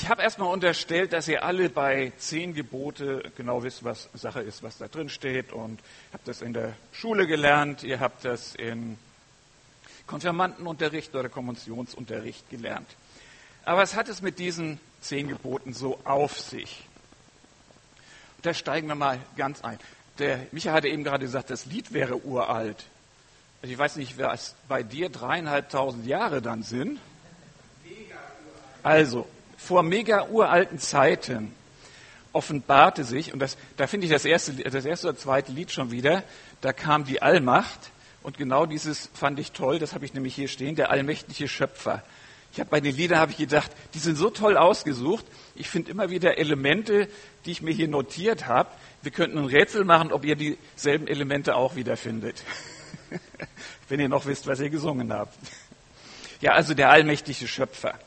ich habe erstmal unterstellt, dass ihr alle bei zehn Gebote genau wisst, was Sache ist, was da drin steht und habt das in der Schule gelernt, ihr habt das in Konfirmandenunterricht oder Kommissionsunterricht gelernt. Aber was hat es mit diesen zehn Geboten so auf sich? Da steigen wir mal ganz ein. Der Micha hatte eben gerade gesagt, das Lied wäre uralt. Ich weiß nicht, was bei dir dreieinhalbtausend Jahre dann sind. Also, vor mega uralten Zeiten offenbarte sich, und das, da finde ich das erste, das erste oder zweite Lied schon wieder, da kam die Allmacht, und genau dieses fand ich toll, das habe ich nämlich hier stehen, der allmächtige Schöpfer. Ich habe bei den Liedern habe ich gedacht, die sind so toll ausgesucht. Ich finde immer wieder Elemente, die ich mir hier notiert habe. Wir könnten ein Rätsel machen, ob ihr dieselben Elemente auch wiederfindet. Wenn ihr noch wisst, was ihr gesungen habt. Ja, also der allmächtige Schöpfer.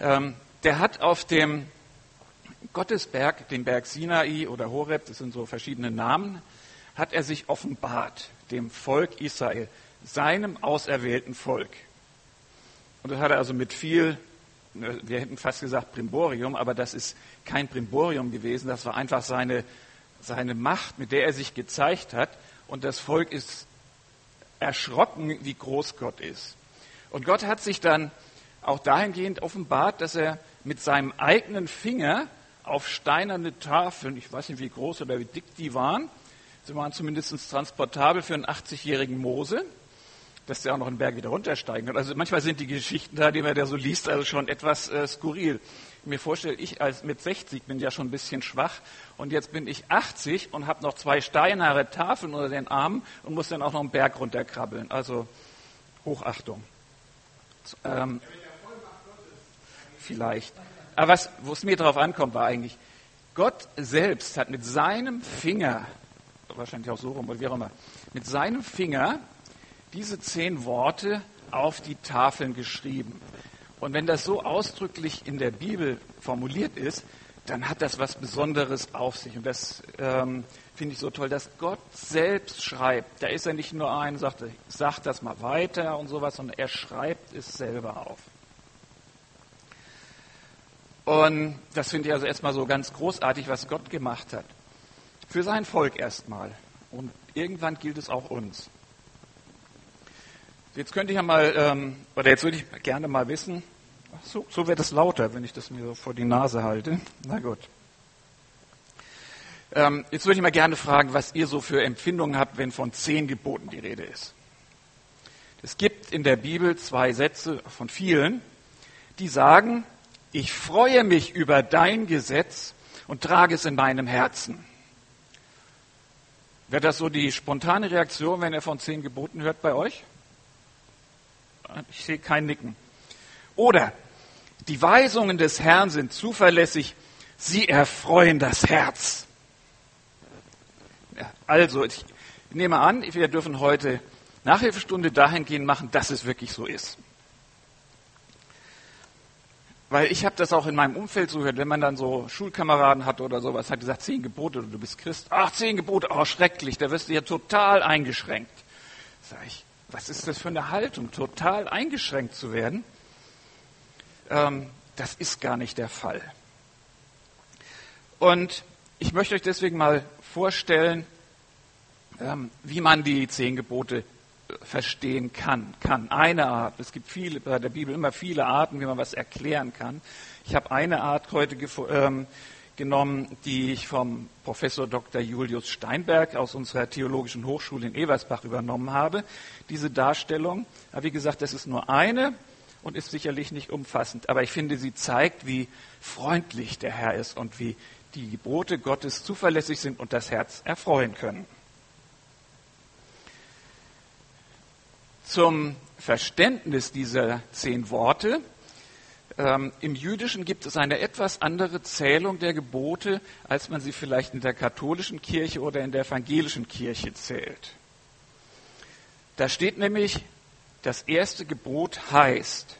Ähm, der hat auf dem Gottesberg, den Berg Sinai oder Horeb, das sind so verschiedene Namen, hat er sich offenbart dem Volk Israel, seinem auserwählten Volk. Und das hat er also mit viel, wir hätten fast gesagt Primborium, aber das ist kein Primborium gewesen, das war einfach seine, seine Macht, mit der er sich gezeigt hat. Und das Volk ist erschrocken, wie groß Gott ist. Und Gott hat sich dann auch dahingehend offenbart, dass er mit seinem eigenen Finger auf steinerne Tafeln, ich weiß nicht wie groß oder wie dick die waren, sie waren zumindest transportabel für einen 80-jährigen Mose, dass der auch noch einen Berg wieder runtersteigen kann. Also manchmal sind die Geschichten da, die man da so liest, also schon etwas äh, skurril. Mir vorstelle, ich als mit 60 bin ja schon ein bisschen schwach und jetzt bin ich 80 und habe noch zwei steinerne Tafeln unter den Armen und muss dann auch noch einen Berg runterkrabbeln. Also Hochachtung. Ähm, vielleicht. Aber was, wo es mir darauf ankommt, war eigentlich, Gott selbst hat mit seinem Finger, wahrscheinlich auch so rum oder wie auch immer, mit seinem Finger diese zehn Worte auf die Tafeln geschrieben. Und wenn das so ausdrücklich in der Bibel formuliert ist, dann hat das was Besonderes auf sich. Und das ähm, finde ich so toll, dass Gott selbst schreibt. Da ist er nicht nur ein, sagt, sagt das mal weiter und sowas, sondern er schreibt es selber auf. Und das finde ich also erstmal so ganz großartig, was Gott gemacht hat. Für sein Volk erstmal. Und irgendwann gilt es auch uns. Jetzt könnte ich ja mal, ähm, oder jetzt würde ich gerne mal wissen, so, so wird es lauter, wenn ich das mir so vor die Nase halte. Na gut. Ähm, jetzt würde ich mal gerne fragen, was ihr so für Empfindungen habt, wenn von zehn Geboten die Rede ist. Es gibt in der Bibel zwei Sätze von vielen, die sagen, ich freue mich über dein Gesetz und trage es in meinem Herzen. Wäre das so die spontane Reaktion, wenn er von zehn Geboten hört bei euch? Ich sehe kein Nicken. Oder die Weisungen des Herrn sind zuverlässig, sie erfreuen das Herz. Also, ich nehme an, wir dürfen heute Nachhilfestunde dahingehend machen, dass es wirklich so ist. Weil ich habe das auch in meinem Umfeld so gehört, wenn man dann so Schulkameraden hat oder sowas, hat gesagt, zehn Gebote oder du bist Christ. Ach, zehn Gebote, oh, schrecklich, da wirst du ja total eingeschränkt. Sag ich, was ist das für eine Haltung, total eingeschränkt zu werden? Ähm, das ist gar nicht der Fall. Und ich möchte euch deswegen mal vorstellen, ähm, wie man die zehn Gebote verstehen kann. kann. Eine Art. Es gibt viele, bei der Bibel immer viele Arten, wie man was erklären kann. Ich habe eine Art heute ähm, genommen, die ich vom Professor Dr. Julius Steinberg aus unserer Theologischen Hochschule in Eversbach übernommen habe. Diese Darstellung, aber wie gesagt, das ist nur eine und ist sicherlich nicht umfassend, aber ich finde, sie zeigt, wie freundlich der Herr ist und wie die Gebote Gottes zuverlässig sind und das Herz erfreuen können. Zum Verständnis dieser zehn Worte. Ähm, Im Jüdischen gibt es eine etwas andere Zählung der Gebote, als man sie vielleicht in der katholischen Kirche oder in der evangelischen Kirche zählt. Da steht nämlich, das erste Gebot heißt,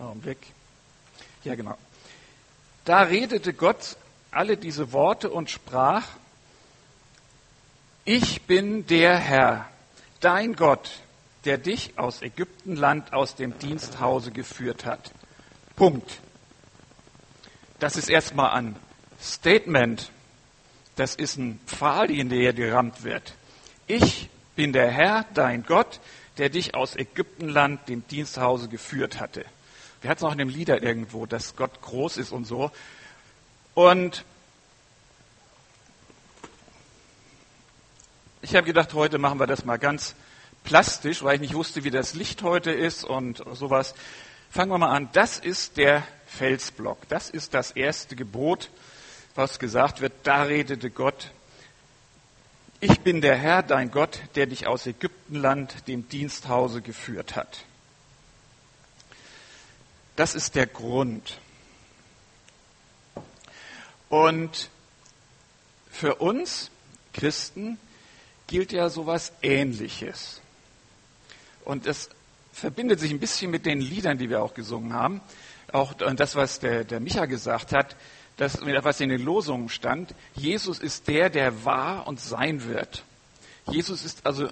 Augenblick. Ja, genau. Da redete Gott alle diese Worte und sprach, ich bin der Herr, dein Gott, der dich aus Ägyptenland aus dem Diensthause geführt hat. Punkt. Das ist erstmal ein Statement. Das ist ein Pfahl, in der gerammt wird. Ich bin der Herr, dein Gott, der dich aus Ägyptenland, dem Diensthause geführt hatte. Wir hatten es auch in dem Lieder irgendwo, dass Gott groß ist und so. Und ich habe gedacht, heute machen wir das mal ganz plastisch, weil ich nicht wusste, wie das Licht heute ist und sowas. Fangen wir mal an. Das ist der Felsblock. Das ist das erste Gebot, was gesagt wird. Da redete Gott. Ich bin der Herr, dein Gott, der dich aus Ägyptenland, dem Diensthause geführt hat. Das ist der Grund. Und für uns Christen gilt ja sowas Ähnliches. Und es verbindet sich ein bisschen mit den Liedern, die wir auch gesungen haben. Auch das, was der, der Micha gesagt hat, das, was in den Losungen stand. Jesus ist der, der war und sein wird. Jesus ist also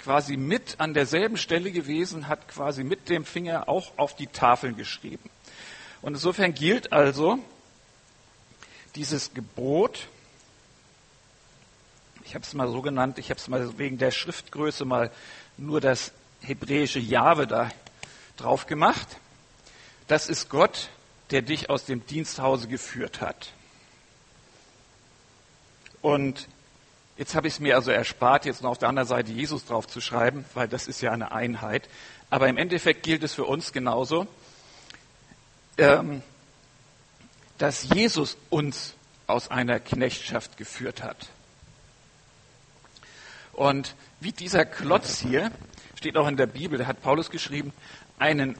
quasi mit an derselben Stelle gewesen, hat quasi mit dem Finger auch auf die Tafeln geschrieben. Und insofern gilt also dieses Gebot, ich habe es mal so genannt, ich habe es mal wegen der Schriftgröße mal nur das hebräische Jahwe da drauf gemacht. Das ist Gott, der dich aus dem Diensthause geführt hat. Und jetzt habe ich es mir also erspart, jetzt noch auf der anderen Seite Jesus drauf zu schreiben, weil das ist ja eine Einheit. Aber im Endeffekt gilt es für uns genauso, ähm, dass Jesus uns aus einer Knechtschaft geführt hat. Und wie dieser Klotz hier, steht auch in der Bibel, da hat Paulus geschrieben, einen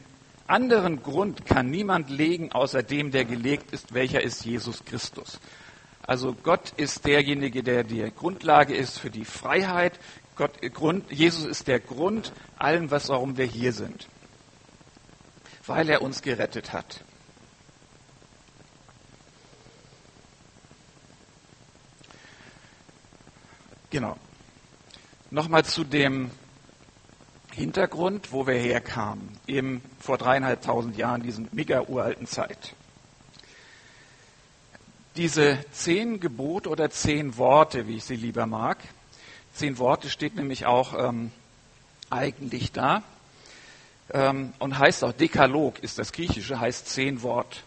anderen Grund kann niemand legen, außer dem, der gelegt ist, welcher ist Jesus Christus. Also Gott ist derjenige, der die Grundlage ist für die Freiheit. Gott, Grund, Jesus ist der Grund allem, was warum wir hier sind, weil er uns gerettet hat. Genau. Nochmal zu dem Hintergrund, wo wir herkamen, eben vor dreieinhalbtausend Jahren, diesen mega uralten Zeit. Diese zehn Gebote oder zehn Worte, wie ich sie lieber mag, zehn Worte steht nämlich auch ähm, eigentlich da ähm, und heißt auch Dekalog, ist das Griechische, heißt zehn Wort.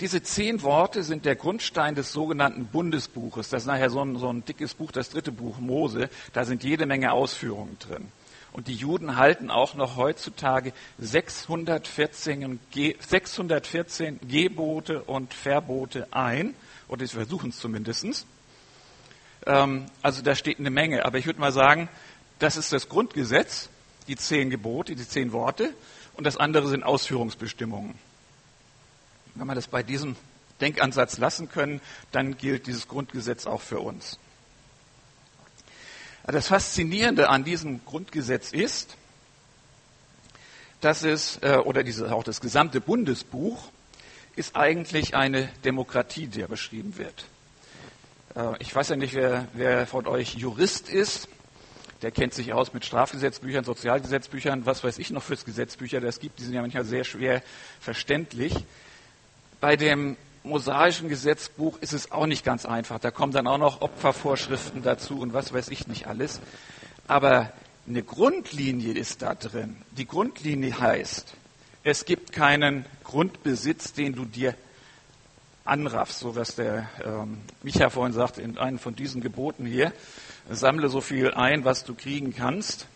Diese zehn Worte sind der Grundstein des sogenannten Bundesbuches. Das ist nachher so ein, so ein dickes Buch, das dritte Buch Mose. Da sind jede Menge Ausführungen drin. Und die Juden halten auch noch heutzutage 614, 614 Gebote und Verbote ein, oder sie versuchen es zumindest. Ähm, also da steht eine Menge. Aber ich würde mal sagen, das ist das Grundgesetz, die zehn Gebote, die zehn Worte, und das andere sind Ausführungsbestimmungen. Wenn wir das bei diesem Denkansatz lassen können, dann gilt dieses Grundgesetz auch für uns. Das Faszinierende an diesem Grundgesetz ist, dass es, äh, oder diese, auch das gesamte Bundesbuch, ist eigentlich eine Demokratie, die beschrieben wird. Äh, ich weiß ja nicht, wer, wer von euch Jurist ist. Der kennt sich aus mit Strafgesetzbüchern, Sozialgesetzbüchern, was weiß ich noch fürs Gesetzbücher das gibt. Die sind ja manchmal sehr schwer verständlich. Bei dem mosaischen Gesetzbuch ist es auch nicht ganz einfach. Da kommen dann auch noch Opfervorschriften dazu und was weiß ich nicht alles. Aber eine Grundlinie ist da drin. Die Grundlinie heißt, es gibt keinen Grundbesitz, den du dir anraffst, so was der ähm, Micha vorhin sagt in einem von diesen Geboten hier. Sammle so viel ein, was du kriegen kannst.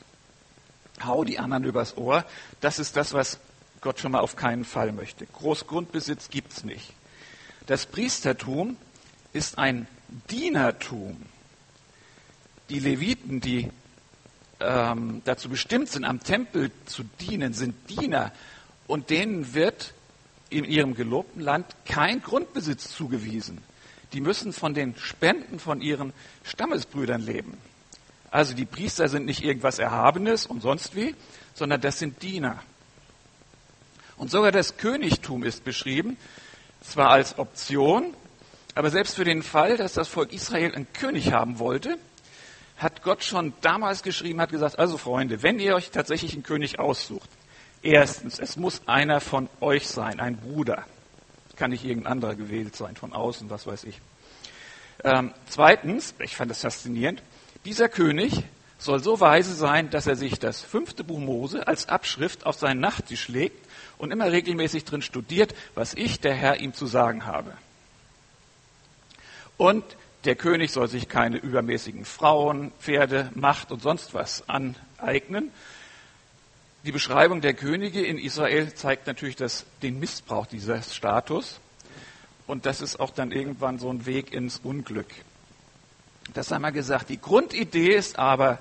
Hau die anderen übers Ohr. Das ist das, was Gott schon mal auf keinen Fall möchte. Großgrundbesitz gibt's nicht. Das Priestertum ist ein Dienertum. Die Leviten, die ähm, dazu bestimmt sind, am Tempel zu dienen, sind Diener und denen wird in ihrem gelobten Land kein Grundbesitz zugewiesen. Die müssen von den Spenden von ihren Stammesbrüdern leben. Also die Priester sind nicht irgendwas Erhabenes und sonst wie, sondern das sind Diener. Und sogar das Königtum ist beschrieben, zwar als Option, aber selbst für den Fall, dass das Volk Israel einen König haben wollte, hat Gott schon damals geschrieben, hat gesagt, also Freunde, wenn ihr euch tatsächlich einen König aussucht, erstens, es muss einer von euch sein, ein Bruder. Kann nicht irgendein anderer gewählt sein, von außen, was weiß ich. Ähm, zweitens, ich fand das faszinierend, dieser König soll so weise sein, dass er sich das fünfte Buch Mose als Abschrift auf seinen Nachttisch legt und immer regelmäßig drin studiert, was ich, der Herr, ihm zu sagen habe. Und der König soll sich keine übermäßigen Frauen, Pferde, Macht und sonst was aneignen. Die Beschreibung der Könige in Israel zeigt natürlich das, den Missbrauch dieses Status. Und das ist auch dann irgendwann so ein Weg ins Unglück. Das haben wir gesagt. Die Grundidee ist aber,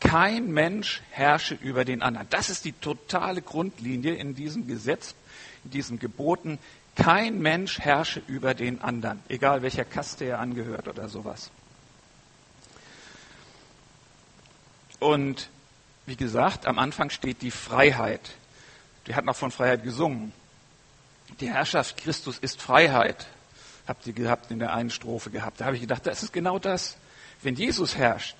kein Mensch herrsche über den anderen. Das ist die totale Grundlinie in diesem Gesetz, in diesen Geboten. Kein Mensch herrsche über den anderen, egal welcher Kaste er angehört oder sowas. Und wie gesagt, am Anfang steht die Freiheit. Wir hatten auch von Freiheit gesungen. Die Herrschaft Christus ist Freiheit. Habt ihr gehabt in der einen Strophe gehabt. Da habe ich gedacht, das ist genau das. Wenn Jesus herrscht,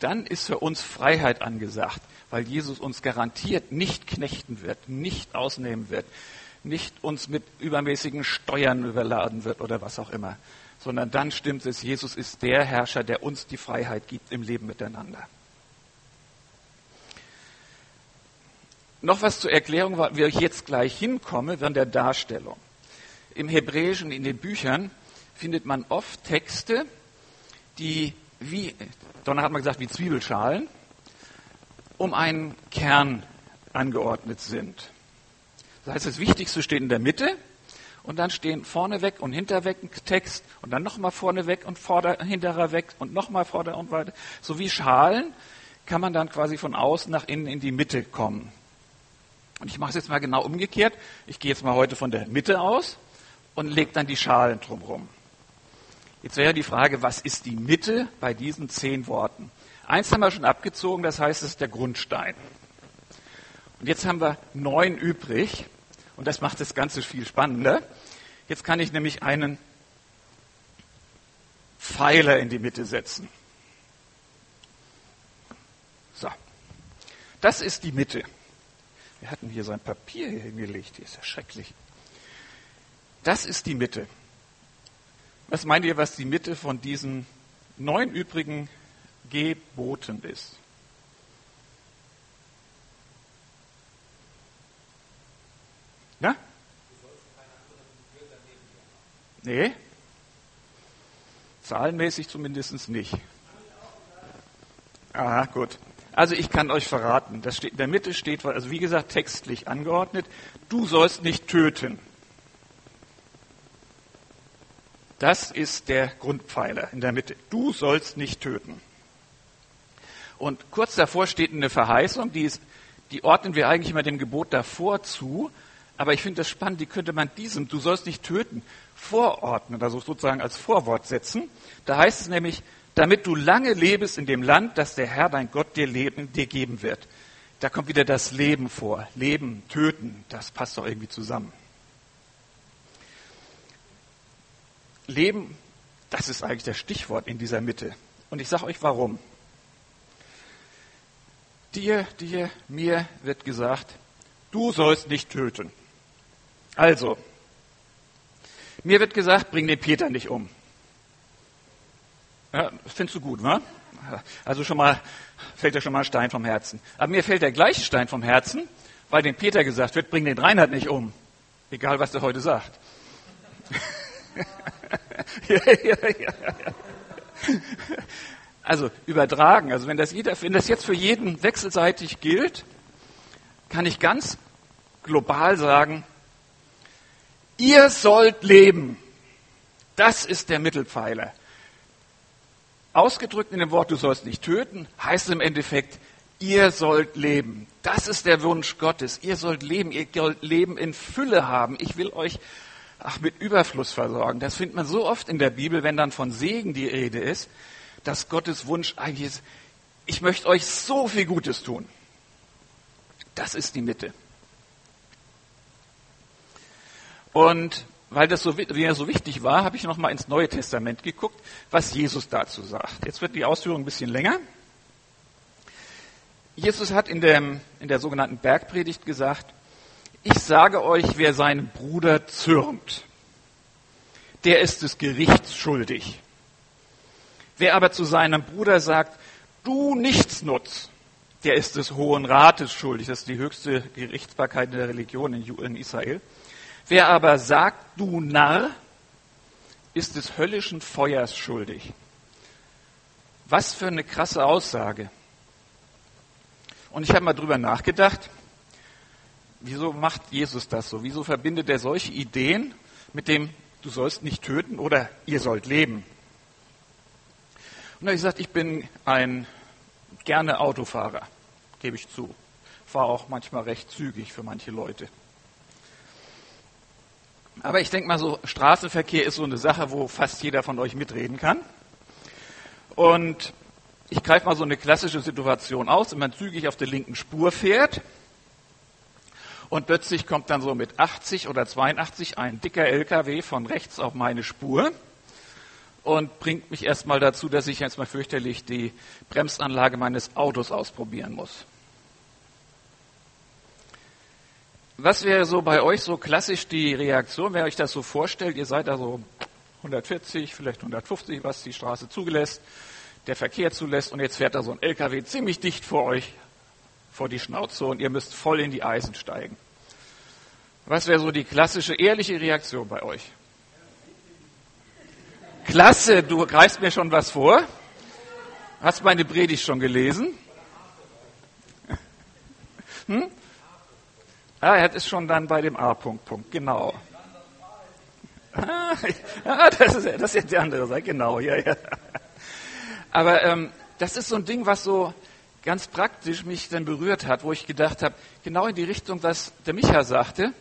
dann ist für uns Freiheit angesagt, weil Jesus uns garantiert nicht knechten wird, nicht ausnehmen wird, nicht uns mit übermäßigen Steuern überladen wird oder was auch immer, sondern dann stimmt es, Jesus ist der Herrscher, der uns die Freiheit gibt im Leben miteinander. Noch was zur Erklärung, wie ich jetzt gleich hinkomme, während der Darstellung. Im Hebräischen, in den Büchern, findet man oft Texte, die wie, Donner hat mal gesagt, wie Zwiebelschalen, um einen Kern angeordnet sind. Das heißt, das Wichtigste steht in der Mitte und dann stehen vorneweg und hinterweg ein Text und dann nochmal vorneweg und vorder, hinterer weg und nochmal vorder und weiter. So wie Schalen kann man dann quasi von außen nach innen in die Mitte kommen. Und ich mache es jetzt mal genau umgekehrt. Ich gehe jetzt mal heute von der Mitte aus und lege dann die Schalen drumherum. Jetzt wäre die Frage, was ist die Mitte bei diesen zehn Worten? Eins haben wir schon abgezogen, das heißt, es ist der Grundstein. Und jetzt haben wir neun übrig. Und das macht das Ganze viel spannender. Jetzt kann ich nämlich einen Pfeiler in die Mitte setzen. So. Das ist die Mitte. Wir hatten hier sein Papier hingelegt. Hier ist ja schrecklich. Das ist die Mitte. Was meint ihr, was die Mitte von diesen neun übrigen Geboten ist? Ja? Nee. Zahlenmäßig zumindest nicht. Aha, gut. Also ich kann euch verraten, das steht, in der Mitte steht, also wie gesagt, textlich angeordnet, du sollst nicht töten. Das ist der Grundpfeiler in der Mitte. Du sollst nicht töten. Und kurz davor steht eine Verheißung, die, ist, die ordnen wir eigentlich immer dem Gebot davor zu, aber ich finde das spannend, die könnte man diesem, du sollst nicht töten, vorordnen, also sozusagen als Vorwort setzen. Da heißt es nämlich, damit du lange lebst in dem Land, das der Herr, dein Gott, dir, leben, dir geben wird. Da kommt wieder das Leben vor. Leben, töten, das passt doch irgendwie zusammen. Leben, das ist eigentlich das Stichwort in dieser Mitte. Und ich sage euch warum. Dir, dir, mir wird gesagt, du sollst nicht töten. Also, mir wird gesagt, bring den Peter nicht um. Ja, findest du gut, wa? Also schon mal, fällt dir schon mal ein Stein vom Herzen. Aber mir fällt der gleiche Stein vom Herzen, weil dem Peter gesagt wird, bring den Reinhard nicht um. Egal, was er heute sagt. Ja, ja, ja, also übertragen, also wenn das, jeder, wenn das jetzt für jeden wechselseitig gilt, kann ich ganz global sagen, Ihr sollt leben. Das ist der Mittelpfeiler. Ausgedrückt in dem Wort, du sollst nicht töten, heißt es im Endeffekt, ihr sollt leben. Das ist der Wunsch Gottes. Ihr sollt leben. Ihr sollt Leben in Fülle haben. Ich will euch ach, mit Überfluss versorgen. Das findet man so oft in der Bibel, wenn dann von Segen die Rede ist, dass Gottes Wunsch eigentlich ist, ich möchte euch so viel Gutes tun. Das ist die Mitte. Und weil das so, mir so wichtig war, habe ich noch mal ins Neue Testament geguckt, was Jesus dazu sagt. Jetzt wird die Ausführung ein bisschen länger. Jesus hat in, dem, in der sogenannten Bergpredigt gesagt, ich sage euch, wer seinem Bruder zürnt, der ist des Gerichts schuldig. Wer aber zu seinem Bruder sagt, du Nichtsnutz, der ist des Hohen Rates schuldig. Das ist die höchste Gerichtsbarkeit in der Religion in Israel. Wer aber sagt, du Narr, ist des höllischen Feuers schuldig. Was für eine krasse Aussage. Und ich habe mal drüber nachgedacht, wieso macht Jesus das so? Wieso verbindet er solche Ideen mit dem, du sollst nicht töten oder ihr sollt leben? Und da habe ich gesagt, ich bin ein gerne Autofahrer, gebe ich zu. Fahre auch manchmal recht zügig für manche Leute. Aber ich denke mal so, Straßenverkehr ist so eine Sache, wo fast jeder von euch mitreden kann. Und ich greife mal so eine klassische Situation aus, wenn man zügig auf der linken Spur fährt und plötzlich kommt dann so mit 80 oder 82 ein dicker LKW von rechts auf meine Spur und bringt mich erstmal dazu, dass ich jetzt mal fürchterlich die Bremsanlage meines Autos ausprobieren muss. Was wäre so bei euch so klassisch die Reaktion, wenn ihr euch das so vorstellt? Ihr seid da so 140, vielleicht 150, was die Straße zulässt der Verkehr zulässt und jetzt fährt da so ein LKW ziemlich dicht vor euch, vor die Schnauze und ihr müsst voll in die Eisen steigen. Was wäre so die klassische, ehrliche Reaktion bei euch? Klasse, du greifst mir schon was vor. Hast meine Predigt schon gelesen? Hm? Ah, er ist schon dann bei dem A-Punkt, Punkt, genau. Ah, das ist, das ist jetzt die andere Seite, genau, ja, ja. Aber ähm, das ist so ein Ding, was so ganz praktisch mich dann berührt hat, wo ich gedacht habe, genau in die Richtung, was der Micha sagte,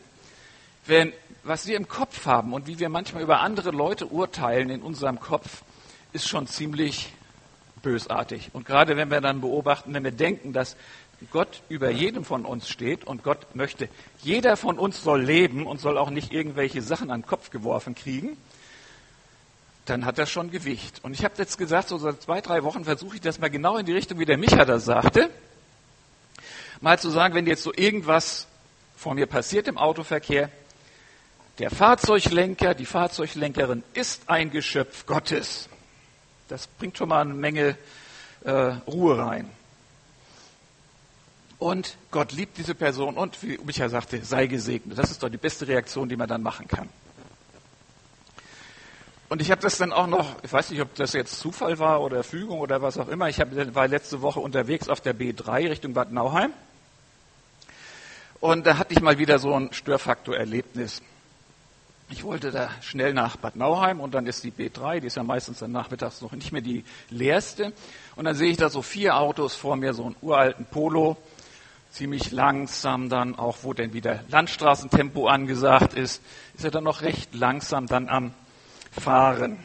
wenn, was wir im Kopf haben und wie wir manchmal über andere Leute urteilen in unserem Kopf, ist schon ziemlich bösartig. Und gerade wenn wir dann beobachten, wenn wir denken, dass Gott über jedem von uns steht und Gott möchte, jeder von uns soll leben und soll auch nicht irgendwelche Sachen an den Kopf geworfen kriegen, dann hat das schon Gewicht. Und ich habe jetzt gesagt, so seit zwei, drei Wochen versuche ich das mal genau in die Richtung, wie der Micha das sagte. Mal zu sagen, wenn jetzt so irgendwas vor mir passiert im Autoverkehr, der Fahrzeuglenker, die Fahrzeuglenkerin ist ein Geschöpf Gottes. Das bringt schon mal eine Menge äh, Ruhe rein. Und Gott liebt diese Person und, wie Micha sagte, sei gesegnet. Das ist doch die beste Reaktion, die man dann machen kann. Und ich habe das dann auch noch, ich weiß nicht, ob das jetzt Zufall war oder Fügung oder was auch immer. Ich hab, war letzte Woche unterwegs auf der B3 Richtung Bad Nauheim. Und da hatte ich mal wieder so ein Störfaktor-Erlebnis. Ich wollte da schnell nach Bad Nauheim und dann ist die B3, die ist ja meistens dann nachmittags noch nicht mehr die leerste. Und dann sehe ich da so vier Autos vor mir, so einen uralten Polo, ziemlich langsam dann, auch wo denn wieder Landstraßentempo angesagt ist, ist er dann noch recht langsam dann am fahren.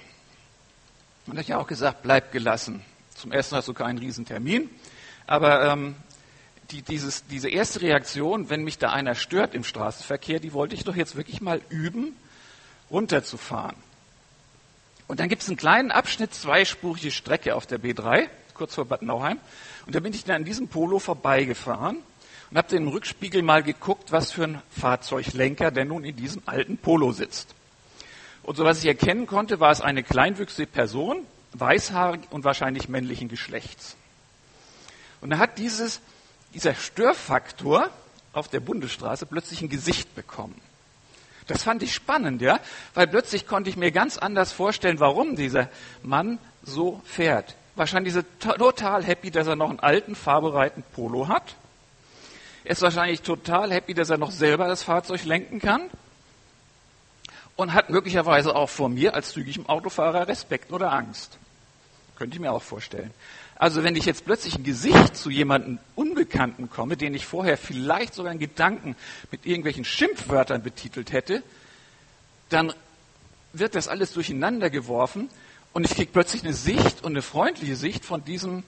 Und ich habe auch gesagt, bleib gelassen. Zum ersten hast du keinen Riesentermin, aber ähm, die, dieses, diese erste Reaktion, wenn mich da einer stört im Straßenverkehr, die wollte ich doch jetzt wirklich mal üben, runterzufahren. Und dann gibt es einen kleinen Abschnitt, zweispurige Strecke auf der B3, kurz vor Bad Nauheim. Und da bin ich dann an diesem Polo vorbeigefahren und habe im Rückspiegel mal geguckt, was für ein Fahrzeuglenker denn nun in diesem alten Polo sitzt. Und so was ich erkennen konnte, war es eine kleinwüchsige Person, weißhaarig und wahrscheinlich männlichen Geschlechts. Und da hat dieses, dieser Störfaktor auf der Bundesstraße plötzlich ein Gesicht bekommen. Das fand ich spannend, ja, weil plötzlich konnte ich mir ganz anders vorstellen, warum dieser Mann so fährt. Wahrscheinlich ist er total happy, dass er noch einen alten, fahrbereiten Polo hat. Er ist wahrscheinlich total happy, dass er noch selber das Fahrzeug lenken kann und hat möglicherweise auch vor mir als zügigem Autofahrer Respekt oder Angst. Könnte ich mir auch vorstellen. Also wenn ich jetzt plötzlich ein Gesicht zu jemandem Unbekannten komme, den ich vorher vielleicht sogar in Gedanken mit irgendwelchen Schimpfwörtern betitelt hätte, dann wird das alles durcheinander geworfen und ich kriege plötzlich eine Sicht und eine freundliche Sicht von diesem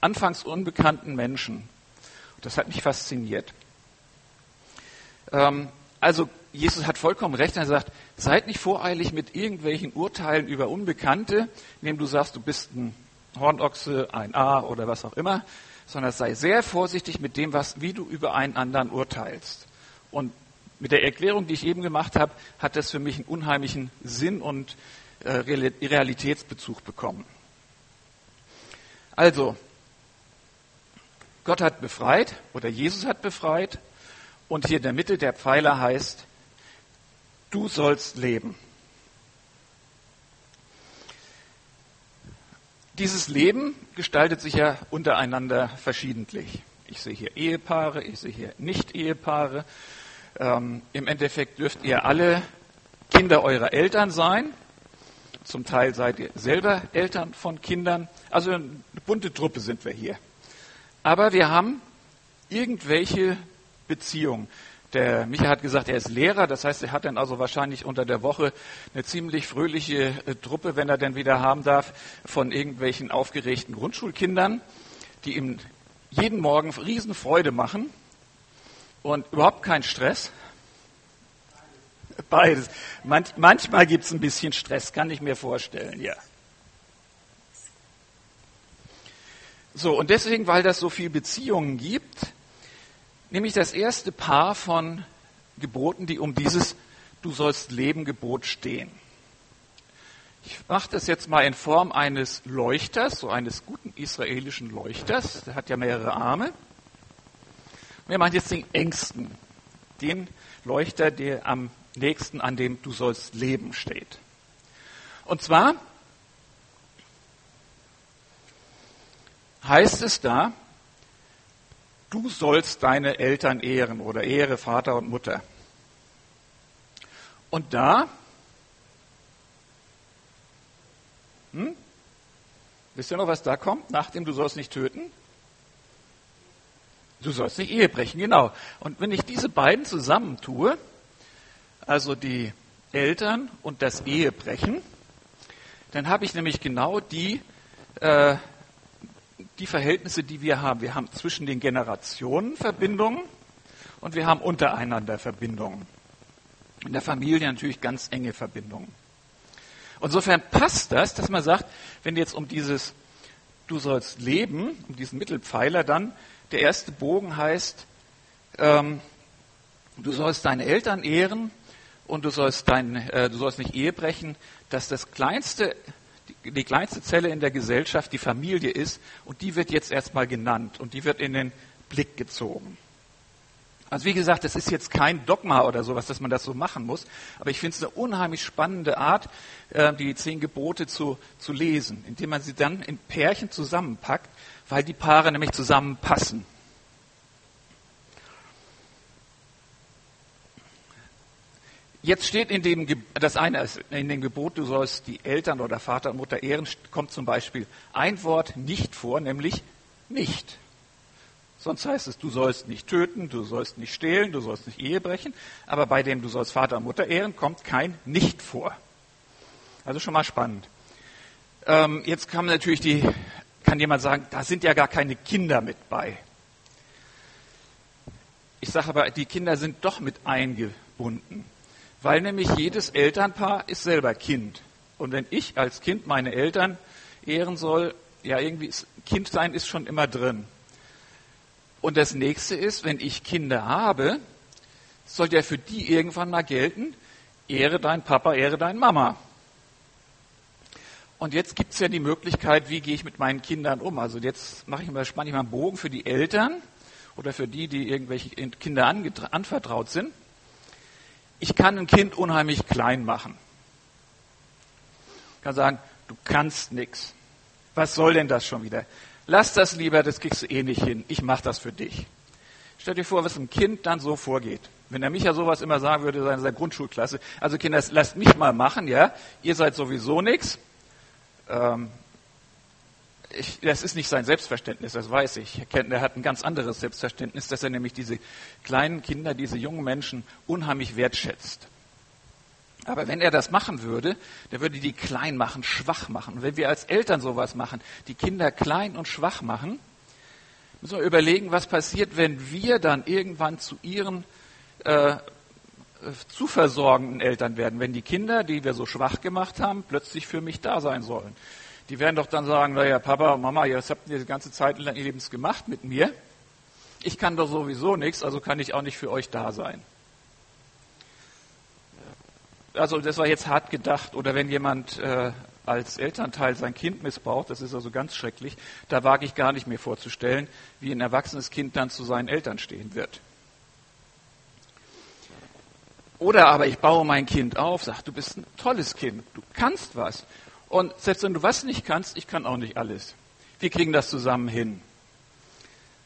anfangs unbekannten Menschen. Das hat mich fasziniert. Ähm, also Jesus hat vollkommen recht, er sagt, seid nicht voreilig mit irgendwelchen Urteilen über Unbekannte, indem du sagst, du bist ein Hornochse, ein A oder was auch immer, sondern sei sehr vorsichtig mit dem, was, wie du über einen anderen urteilst. Und mit der Erklärung, die ich eben gemacht habe, hat das für mich einen unheimlichen Sinn und äh, Realitätsbezug bekommen. Also, Gott hat befreit oder Jesus hat befreit und hier in der Mitte der Pfeiler heißt, du sollst leben. Dieses Leben gestaltet sich ja untereinander verschiedentlich. Ich sehe hier Ehepaare, ich sehe hier Nicht-Ehepaare. Ähm, Im Endeffekt dürft ihr alle Kinder eurer Eltern sein. Zum Teil seid ihr selber Eltern von Kindern. Also eine bunte Truppe sind wir hier. Aber wir haben irgendwelche Beziehungen. Der Micha hat gesagt, er ist Lehrer, das heißt, er hat dann also wahrscheinlich unter der Woche eine ziemlich fröhliche äh, Truppe, wenn er denn wieder haben darf, von irgendwelchen aufgeregten Grundschulkindern, die ihm jeden Morgen Riesenfreude machen und überhaupt keinen Stress. Beides. Manch, manchmal gibt es ein bisschen Stress, kann ich mir vorstellen, ja. So, und deswegen, weil das so viele Beziehungen gibt, nämlich das erste Paar von Geboten, die um dieses Du sollst leben Gebot stehen. Ich mache das jetzt mal in Form eines Leuchters, so eines guten israelischen Leuchters. Der hat ja mehrere Arme. Wir machen jetzt den engsten, den Leuchter, der am nächsten an dem Du sollst leben steht. Und zwar heißt es da, du sollst deine Eltern ehren oder ehre Vater und Mutter. Und da, hm, wisst ihr noch, was da kommt, nachdem du sollst nicht töten? Du sollst nicht Ehe brechen, genau. Und wenn ich diese beiden zusammentue, also die Eltern und das Ehebrechen, dann habe ich nämlich genau die äh, die Verhältnisse, die wir haben. Wir haben zwischen den Generationen Verbindungen und wir haben untereinander Verbindungen. In der Familie natürlich ganz enge Verbindungen. Insofern passt das, dass man sagt, wenn jetzt um dieses Du sollst leben, um diesen Mittelpfeiler dann, der erste Bogen heißt, ähm, du sollst deine Eltern ehren und du sollst, dein, äh, du sollst nicht Ehe brechen, dass das kleinste die kleinste Zelle in der Gesellschaft die Familie ist und die wird jetzt erstmal genannt und die wird in den Blick gezogen. Also wie gesagt, das ist jetzt kein Dogma oder sowas, dass man das so machen muss, aber ich finde es eine unheimlich spannende Art, äh, die zehn Gebote zu, zu lesen, indem man sie dann in Pärchen zusammenpackt, weil die Paare nämlich zusammenpassen. Jetzt steht in dem, das eine ist in dem Gebot, du sollst die Eltern oder Vater und Mutter ehren, kommt zum Beispiel ein Wort nicht vor, nämlich nicht. Sonst heißt es, du sollst nicht töten, du sollst nicht stehlen, du sollst nicht Ehe brechen, aber bei dem du sollst Vater und Mutter ehren, kommt kein nicht vor. Also schon mal spannend. Ähm, jetzt kann natürlich die, kann jemand sagen, da sind ja gar keine Kinder mit bei. Ich sage aber, die Kinder sind doch mit eingebunden. Weil nämlich jedes Elternpaar ist selber Kind. Und wenn ich als Kind meine Eltern ehren soll, ja, irgendwie ist, Kind sein ist schon immer drin. Und das nächste ist, wenn ich Kinder habe, soll ja für die irgendwann mal gelten, ehre dein Papa, ehre dein Mama. Und jetzt gibt es ja die Möglichkeit, wie gehe ich mit meinen Kindern um. Also jetzt mache ich mal, spanne ich mal einen Bogen für die Eltern oder für die, die irgendwelche Kinder anvertraut sind ich kann ein Kind unheimlich klein machen. Ich kann sagen, du kannst nichts. Was soll denn das schon wieder? Lass das lieber, das kriegst du eh nicht hin. Ich mache das für dich. Stell dir vor, was ein Kind dann so vorgeht. Wenn er mich ja sowas immer sagen würde, in seiner Grundschulklasse, also Kinder, lasst mich mal machen, ja, ihr seid sowieso nichts. Ähm, ich, das ist nicht sein Selbstverständnis, das weiß ich. Er hat ein ganz anderes Selbstverständnis, dass er nämlich diese kleinen Kinder, diese jungen Menschen unheimlich wertschätzt. Aber wenn er das machen würde, der würde die klein machen, schwach machen. Und wenn wir als Eltern sowas machen, die Kinder klein und schwach machen, müssen wir überlegen, was passiert, wenn wir dann irgendwann zu ihren äh, äh, zu versorgenden Eltern werden, wenn die Kinder, die wir so schwach gemacht haben, plötzlich für mich da sein sollen. Die werden doch dann sagen, naja, Papa, Mama, jetzt habt ihr die ganze Zeit lang Lebens gemacht mit mir. Ich kann doch sowieso nichts, also kann ich auch nicht für euch da sein. Also das war jetzt hart gedacht. Oder wenn jemand äh, als Elternteil sein Kind missbraucht, das ist also ganz schrecklich, da wage ich gar nicht mehr vorzustellen, wie ein erwachsenes Kind dann zu seinen Eltern stehen wird. Oder aber ich baue mein Kind auf, sag, du bist ein tolles Kind, du kannst was. Und selbst wenn du was nicht kannst, ich kann auch nicht alles. Wir kriegen das zusammen hin.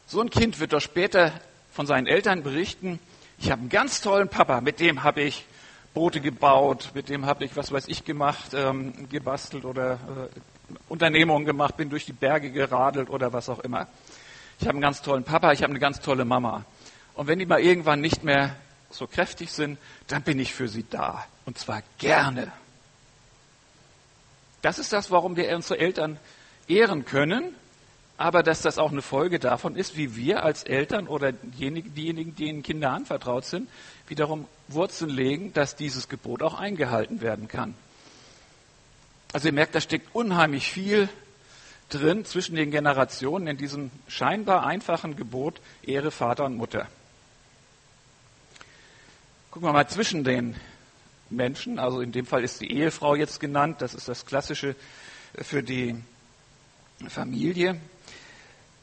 So ein Kind wird doch später von seinen Eltern berichten, ich habe einen ganz tollen Papa, mit dem habe ich Boote gebaut, mit dem habe ich, was weiß ich, gemacht, ähm, gebastelt oder äh, Unternehmungen gemacht, bin durch die Berge geradelt oder was auch immer. Ich habe einen ganz tollen Papa, ich habe eine ganz tolle Mama. Und wenn die mal irgendwann nicht mehr so kräftig sind, dann bin ich für sie da. Und zwar gerne. Das ist das, warum wir unsere Eltern ehren können, aber dass das auch eine Folge davon ist, wie wir als Eltern oder diejenigen, denen Kinder anvertraut sind, wiederum Wurzeln legen, dass dieses Gebot auch eingehalten werden kann. Also ihr merkt, da steckt unheimlich viel drin zwischen den Generationen in diesem scheinbar einfachen Gebot Ehre Vater und Mutter. Gucken wir mal zwischen den Menschen, also in dem Fall ist die Ehefrau jetzt genannt, das ist das Klassische für die Familie.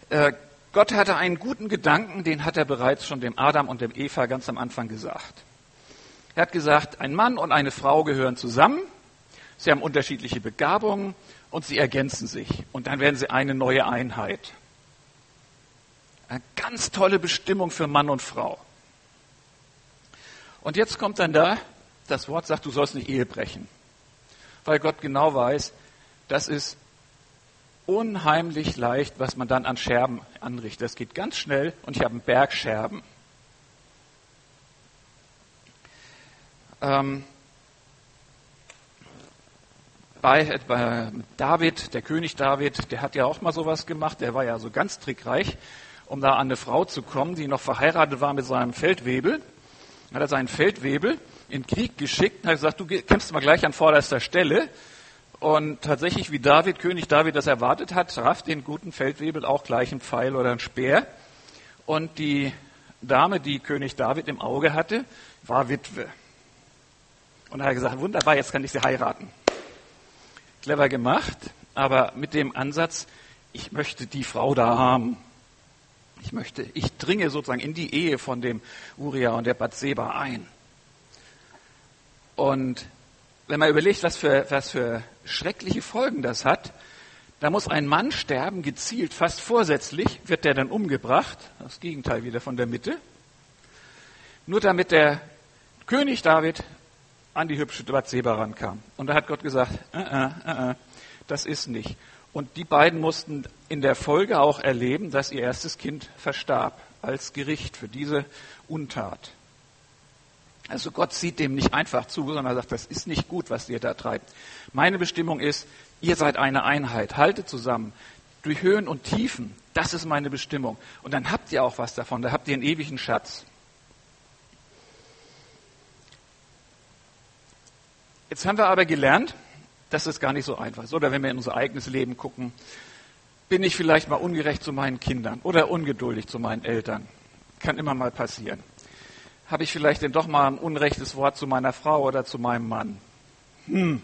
Äh, Gott hatte einen guten Gedanken, den hat er bereits schon dem Adam und dem Eva ganz am Anfang gesagt. Er hat gesagt, ein Mann und eine Frau gehören zusammen, sie haben unterschiedliche Begabungen und sie ergänzen sich und dann werden sie eine neue Einheit. Eine ganz tolle Bestimmung für Mann und Frau. Und jetzt kommt dann da das Wort sagt, du sollst nicht Ehe brechen. Weil Gott genau weiß, das ist unheimlich leicht, was man dann an Scherben anrichtet. Das geht ganz schnell und ich habe einen Berg Scherben. Ähm, bei, bei, David, der König David, der hat ja auch mal sowas gemacht, der war ja so ganz trickreich, um da an eine Frau zu kommen, die noch verheiratet war mit seinem Feldwebel. Dann hat er seinen Feldwebel in Krieg geschickt und hat gesagt, du kämpfst mal gleich an vorderster Stelle. Und tatsächlich, wie David, König David das erwartet hat, traf den guten Feldwebel auch gleich ein Pfeil oder ein Speer. Und die Dame, die König David im Auge hatte, war Witwe. Und er hat gesagt, wunderbar, jetzt kann ich sie heiraten. Clever gemacht, aber mit dem Ansatz, ich möchte die Frau da haben. Ich möchte, ich dringe sozusagen in die Ehe von dem Uriah und der Bathseba ein. Und wenn man überlegt, was für, was für schreckliche Folgen das hat, da muss ein Mann sterben, gezielt, fast vorsätzlich, wird der dann umgebracht, das Gegenteil wieder von der Mitte, nur damit der König David an die hübsche Bathseba rankam. Und da hat Gott gesagt, äh, äh, äh, das ist nicht. Und die beiden mussten in der Folge auch erleben, dass ihr erstes Kind verstarb als Gericht für diese Untat. Also Gott sieht dem nicht einfach zu, sondern er sagt, das ist nicht gut, was ihr da treibt. Meine Bestimmung ist, ihr seid eine Einheit, haltet zusammen, durch Höhen und Tiefen. Das ist meine Bestimmung. Und dann habt ihr auch was davon, da habt ihr einen ewigen Schatz. Jetzt haben wir aber gelernt, dass es gar nicht so einfach ist. Oder wenn wir in unser eigenes Leben gucken, bin ich vielleicht mal ungerecht zu meinen Kindern oder ungeduldig zu meinen Eltern. Kann immer mal passieren habe ich vielleicht denn doch mal ein unrechtes Wort zu meiner Frau oder zu meinem Mann? Hm.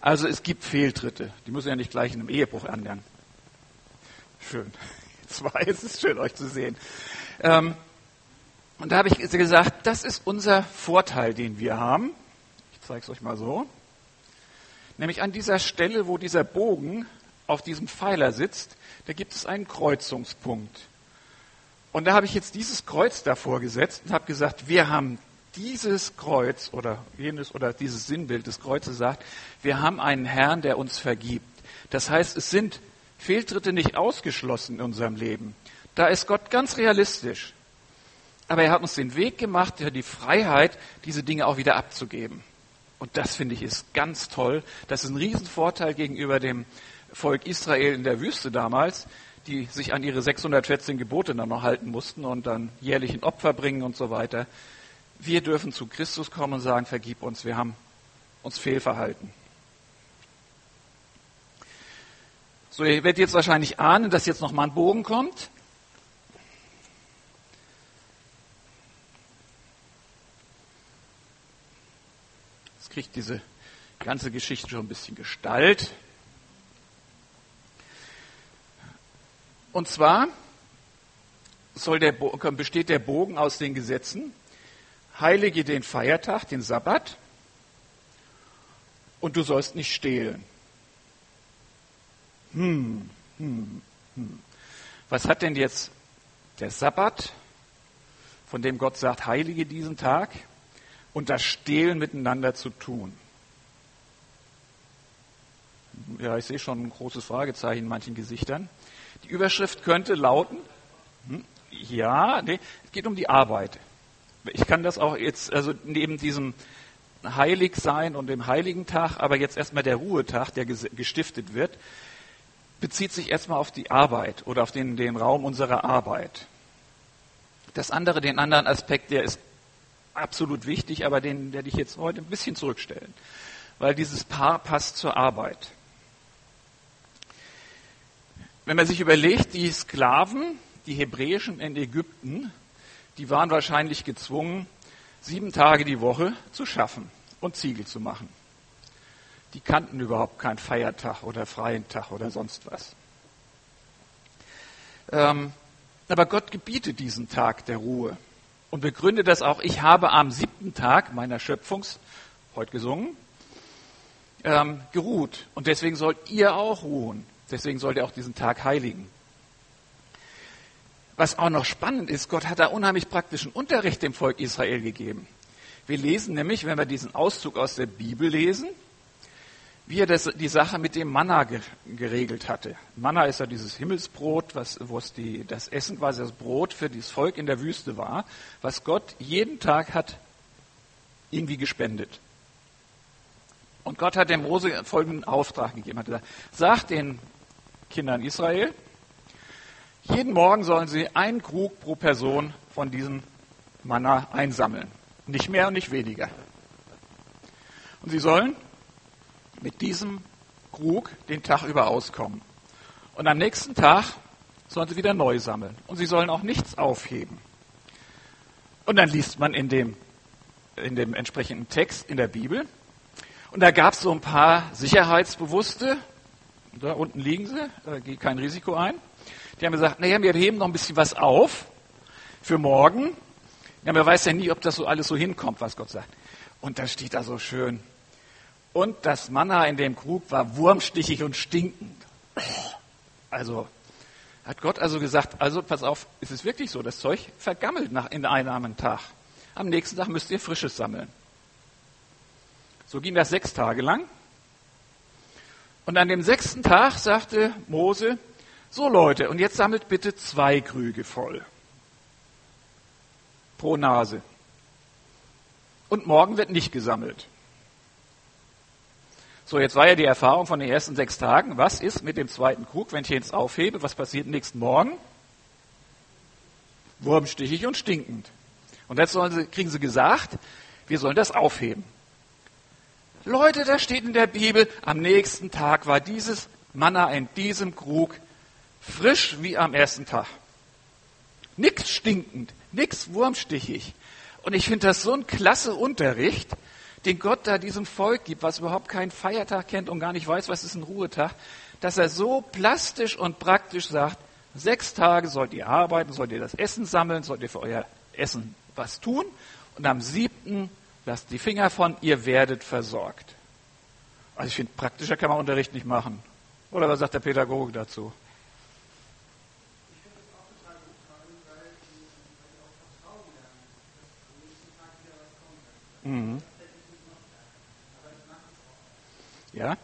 Also es gibt Fehltritte. Die müssen ja nicht gleich in einem Ehebruch ernähren. Schön. Zwei, es ist schön, euch zu sehen. Ähm, und da habe ich gesagt, das ist unser Vorteil, den wir haben. Ich zeige es euch mal so. Nämlich an dieser Stelle, wo dieser Bogen auf diesem Pfeiler sitzt, da gibt es einen Kreuzungspunkt. Und da habe ich jetzt dieses Kreuz davor gesetzt und habe gesagt, wir haben dieses Kreuz oder jenes oder dieses Sinnbild des Kreuzes sagt, wir haben einen Herrn, der uns vergibt. Das heißt, es sind Fehltritte nicht ausgeschlossen in unserem Leben. Da ist Gott ganz realistisch. Aber er hat uns den Weg gemacht, ja, die Freiheit, diese Dinge auch wieder abzugeben. Und das finde ich ist ganz toll. Das ist ein Riesenvorteil gegenüber dem Volk Israel in der Wüste damals, die sich an ihre 614 Gebote dann noch halten mussten und dann jährlich ein Opfer bringen und so weiter. wir dürfen zu Christus kommen und sagen, vergib uns, wir haben uns fehlverhalten. So, ihr werdet jetzt wahrscheinlich ahnen, dass jetzt noch mal ein Bogen kommt. Jetzt kriegt diese ganze Geschichte schon ein bisschen Gestalt. Und zwar der, besteht der Bogen aus den Gesetzen, heilige den Feiertag, den Sabbat, und du sollst nicht stehlen. Hm, hm, hm. Was hat denn jetzt der Sabbat, von dem Gott sagt, heilige diesen Tag, und das Stehlen miteinander zu tun? Ja, ich sehe schon ein großes Fragezeichen in manchen Gesichtern. Die Überschrift könnte lauten, hm, ja, nee, es geht um die Arbeit. Ich kann das auch jetzt, also neben diesem Heiligsein und dem Heiligen Tag, aber jetzt erstmal der Ruhetag, der gestiftet wird, bezieht sich erstmal auf die Arbeit oder auf den, den Raum unserer Arbeit. Das andere, den anderen Aspekt, der ist absolut wichtig, aber den werde ich jetzt heute ein bisschen zurückstellen, weil dieses Paar passt zur Arbeit. Wenn man sich überlegt, die Sklaven, die Hebräischen in Ägypten, die waren wahrscheinlich gezwungen, sieben Tage die Woche zu schaffen und Ziegel zu machen. Die kannten überhaupt keinen Feiertag oder freien Tag oder sonst was. Ähm, aber Gott gebietet diesen Tag der Ruhe und begründet das auch. Ich habe am siebten Tag meiner Schöpfungs, heute gesungen, ähm, geruht. Und deswegen sollt ihr auch ruhen. Deswegen sollt ihr auch diesen Tag heiligen. Was auch noch spannend ist, Gott hat da unheimlich praktischen Unterricht dem Volk Israel gegeben. Wir lesen nämlich, wenn wir diesen Auszug aus der Bibel lesen, wie er das, die Sache mit dem Manna geregelt hatte. Manna ist ja dieses Himmelsbrot, was, wo es die, das Essen quasi das Brot für dieses Volk in der Wüste war, was Gott jeden Tag hat irgendwie gespendet. Und Gott hat dem Mose folgenden Auftrag gegeben. Hat gesagt, sagt den Kindern Israel. Jeden Morgen sollen sie einen Krug pro Person von diesem Manna einsammeln. Nicht mehr und nicht weniger. Und sie sollen mit diesem Krug den Tag über auskommen. Und am nächsten Tag sollen sie wieder neu sammeln. Und sie sollen auch nichts aufheben. Und dann liest man in dem, in dem entsprechenden Text in der Bibel. Und da gab es so ein paar Sicherheitsbewusste, da unten liegen sie, da geht kein Risiko ein. Die haben gesagt, naja, wir heben noch ein bisschen was auf für morgen. Ja, man weiß ja nie, ob das so alles so hinkommt, was Gott sagt. Und da steht da so schön. Und das Manna in dem Krug war wurmstichig und stinkend. Also hat Gott also gesagt, also pass auf, ist es wirklich so, das Zeug vergammelt nach in einem Tag. Am nächsten Tag müsst ihr Frisches sammeln. So ging das sechs Tage lang. Und an dem sechsten Tag sagte Mose, so Leute, und jetzt sammelt bitte zwei Krüge voll. Pro Nase. Und morgen wird nicht gesammelt. So, jetzt war ja die Erfahrung von den ersten sechs Tagen. Was ist mit dem zweiten Krug, wenn ich jetzt aufhebe? Was passiert nächsten Morgen? Wurmstichig und stinkend. Und jetzt sie, kriegen sie gesagt, wir sollen das aufheben. Leute, da steht in der Bibel, am nächsten Tag war dieses Manna in diesem Krug frisch wie am ersten Tag. Nix stinkend, nix wurmstichig. Und ich finde das so ein klasse Unterricht, den Gott da diesem Volk gibt, was überhaupt keinen Feiertag kennt und gar nicht weiß, was ist ein Ruhetag, dass er so plastisch und praktisch sagt, sechs Tage sollt ihr arbeiten, sollt ihr das Essen sammeln, sollt ihr für euer Essen was tun und am siebten lasst die Finger von, ihr werdet versorgt. Also ich finde, praktischer kann man Unterricht nicht machen. Oder was sagt der Pädagoge dazu? Mhm. Ja,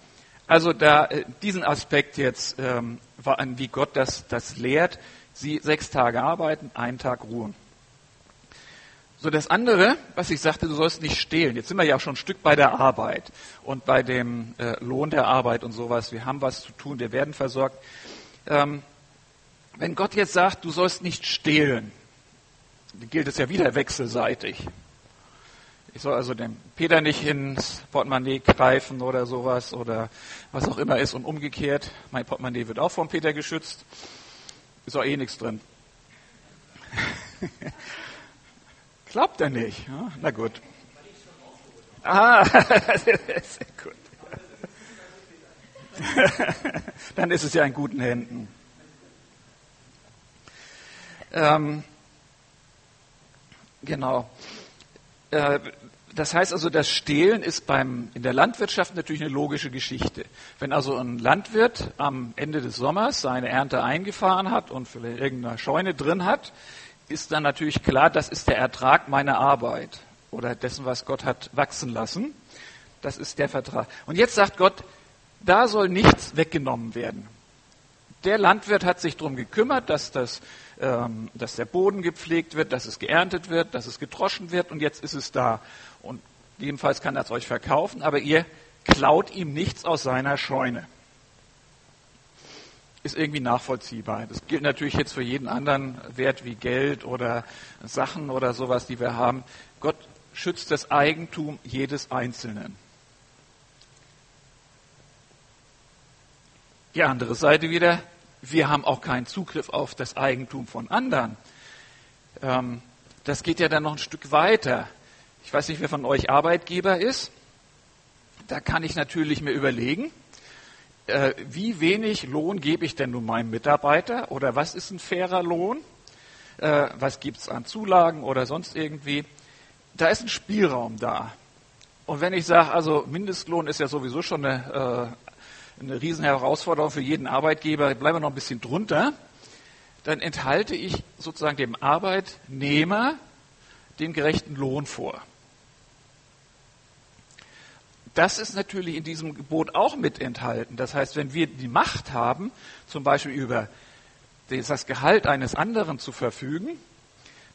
also da äh, diesen Aspekt jetzt, ähm, wie Gott das, das lehrt, sie sechs Tage arbeiten, einen Tag ruhen. So, das andere, was ich sagte, du sollst nicht stehlen. Jetzt sind wir ja auch schon ein Stück bei der Arbeit und bei dem äh, Lohn der Arbeit und sowas. Wir haben was zu tun, wir werden versorgt. Ähm, wenn Gott jetzt sagt, du sollst nicht stehlen, gilt es ja wieder wechselseitig. Ich soll also dem Peter nicht ins Portemonnaie greifen oder sowas oder was auch immer ist und umgekehrt. Mein Portemonnaie wird auch vom Peter geschützt. Ist auch eh nichts drin. Glaubt er nicht? Ja? Na gut. Ah, sehr gut. Dann ist es ja in guten Händen. Ähm, genau. Äh, das heißt also, das Stehlen ist beim, in der Landwirtschaft natürlich eine logische Geschichte. Wenn also ein Landwirt am Ende des Sommers seine Ernte eingefahren hat und vielleicht irgendeine Scheune drin hat, ist dann natürlich klar, das ist der Ertrag meiner Arbeit oder dessen, was Gott hat wachsen lassen. Das ist der Vertrag. Und jetzt sagt Gott, da soll nichts weggenommen werden. Der Landwirt hat sich darum gekümmert, dass das ähm, dass der Boden gepflegt wird, dass es geerntet wird, dass es gedroschen wird und jetzt ist es da. Und jedenfalls kann er es euch verkaufen, aber ihr klaut ihm nichts aus seiner Scheune. Ist irgendwie nachvollziehbar. Das gilt natürlich jetzt für jeden anderen Wert wie Geld oder Sachen oder sowas, die wir haben. Gott schützt das Eigentum jedes Einzelnen. Die andere Seite wieder, wir haben auch keinen Zugriff auf das Eigentum von anderen. Ähm, das geht ja dann noch ein Stück weiter. Ich weiß nicht, wer von euch Arbeitgeber ist. Da kann ich natürlich mir überlegen, äh, wie wenig Lohn gebe ich denn nun meinem Mitarbeiter oder was ist ein fairer Lohn? Äh, was gibt es an Zulagen oder sonst irgendwie? Da ist ein Spielraum da. Und wenn ich sage, also Mindestlohn ist ja sowieso schon eine äh, eine Riesenherausforderung für jeden Arbeitgeber, bleiben wir noch ein bisschen drunter, dann enthalte ich sozusagen dem Arbeitnehmer den gerechten Lohn vor. Das ist natürlich in diesem Gebot auch mit enthalten. Das heißt, wenn wir die Macht haben, zum Beispiel über das Gehalt eines anderen zu verfügen,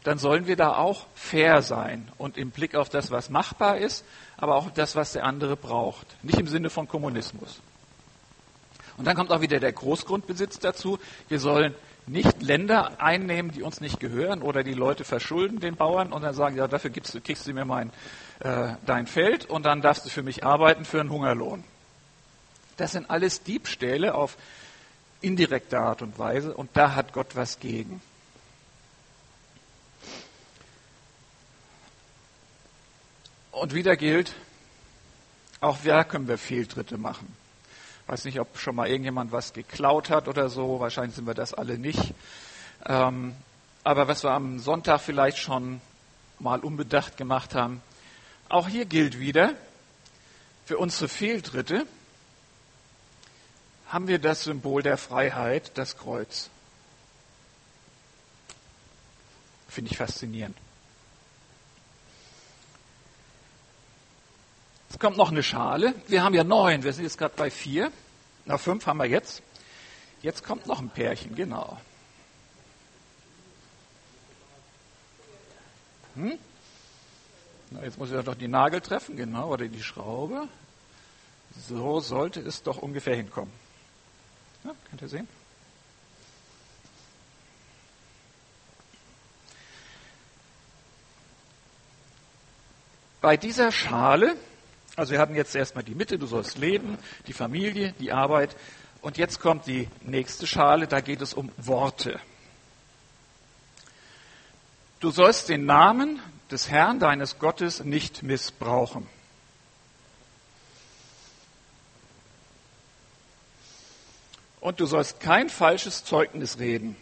dann sollen wir da auch fair sein und im Blick auf das, was machbar ist, aber auch das, was der andere braucht. Nicht im Sinne von Kommunismus. Und dann kommt auch wieder der Großgrundbesitz dazu. Wir sollen nicht Länder einnehmen, die uns nicht gehören oder die Leute verschulden den Bauern und dann sagen, ja, dafür gibst du, kriegst du mir mein, äh, dein Feld und dann darfst du für mich arbeiten für einen Hungerlohn. Das sind alles Diebstähle auf indirekte Art und Weise und da hat Gott was gegen. Und wieder gilt, auch da können wir Fehltritte machen. Weiß nicht, ob schon mal irgendjemand was geklaut hat oder so. Wahrscheinlich sind wir das alle nicht. Ähm, aber was wir am Sonntag vielleicht schon mal unbedacht gemacht haben, auch hier gilt wieder, für unsere Fehltritte haben wir das Symbol der Freiheit, das Kreuz. Finde ich faszinierend. Es kommt noch eine Schale. Wir haben ja neun, wir sind jetzt gerade bei vier. Na, fünf haben wir jetzt. Jetzt kommt noch ein Pärchen, genau. Hm? Jetzt muss ich doch die Nagel treffen, genau, oder die Schraube. So sollte es doch ungefähr hinkommen. Ja, könnt ihr sehen? Bei dieser Schale also wir hatten jetzt erstmal die Mitte, du sollst leben, die Familie, die Arbeit. Und jetzt kommt die nächste Schale, da geht es um Worte. Du sollst den Namen des Herrn, deines Gottes, nicht missbrauchen. Und du sollst kein falsches Zeugnis reden.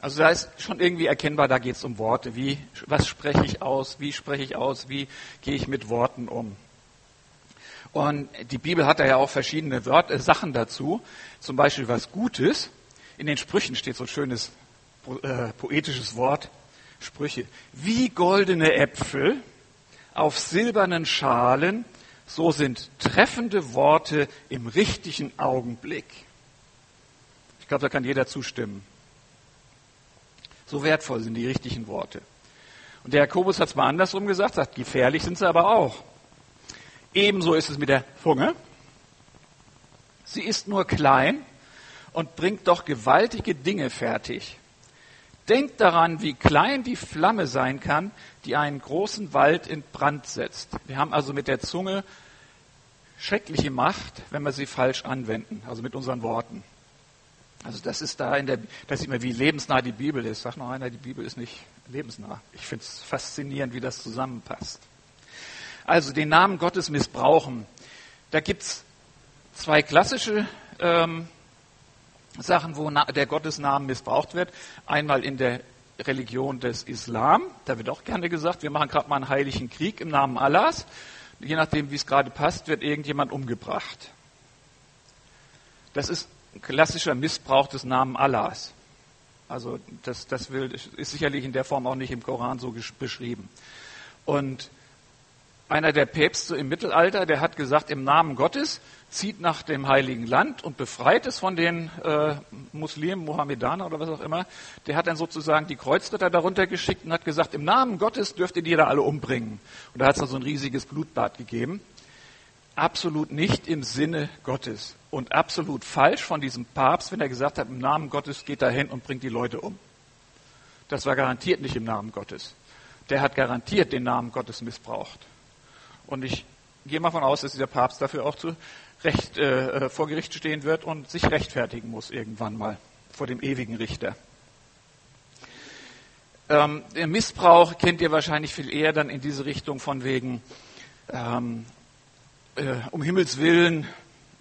Also da ist schon irgendwie erkennbar, da geht es um Worte. Wie, was spreche ich aus? Wie spreche ich aus? Wie gehe ich mit Worten um? Und die Bibel hat da ja auch verschiedene Wörter, äh, Sachen dazu. Zum Beispiel was Gutes. In den Sprüchen steht so ein schönes äh, poetisches Wort. Sprüche. Wie goldene Äpfel auf silbernen Schalen, so sind treffende Worte im richtigen Augenblick. Ich glaube, da kann jeder zustimmen. So wertvoll sind die richtigen Worte. Und der Jakobus hat es mal andersrum gesagt, sagt, gefährlich sind sie aber auch. Ebenso ist es mit der Zunge. Sie ist nur klein und bringt doch gewaltige Dinge fertig. Denkt daran, wie klein die Flamme sein kann, die einen großen Wald in Brand setzt. Wir haben also mit der Zunge schreckliche Macht, wenn wir sie falsch anwenden, also mit unseren Worten. Also das ist da in der, da sieht man, wie lebensnah die Bibel ist. Sagt noch einer, die Bibel ist nicht lebensnah. Ich finde es faszinierend, wie das zusammenpasst. Also den Namen Gottes missbrauchen. Da gibt's zwei klassische ähm, Sachen, wo der Gottesnamen missbraucht wird. Einmal in der Religion des Islam. Da wird auch gerne gesagt, wir machen gerade mal einen heiligen Krieg im Namen Allahs. Je nachdem, wie es gerade passt, wird irgendjemand umgebracht. Das ist klassischer Missbrauch des Namen Allahs. Also das, das will, ist sicherlich in der Form auch nicht im Koran so beschrieben. Und einer der Päpste im Mittelalter, der hat gesagt, im Namen Gottes zieht nach dem Heiligen Land und befreit es von den äh, Muslimen, Mohammedanern oder was auch immer. Der hat dann sozusagen die Kreuzritter darunter geschickt und hat gesagt, im Namen Gottes dürft ihr die da alle umbringen. Und da hat es dann so ein riesiges Blutbad gegeben. Absolut nicht im Sinne Gottes. Und absolut falsch von diesem Papst, wenn er gesagt hat, im Namen Gottes geht er hin und bringt die Leute um. Das war garantiert nicht im Namen Gottes. Der hat garantiert den Namen Gottes missbraucht. Und ich gehe mal von aus, dass dieser Papst dafür auch zu Recht, äh, vor Gericht stehen wird und sich rechtfertigen muss irgendwann mal vor dem ewigen Richter. Ähm, der Missbrauch kennt ihr wahrscheinlich viel eher dann in diese Richtung von wegen ähm, äh, um Himmels Willen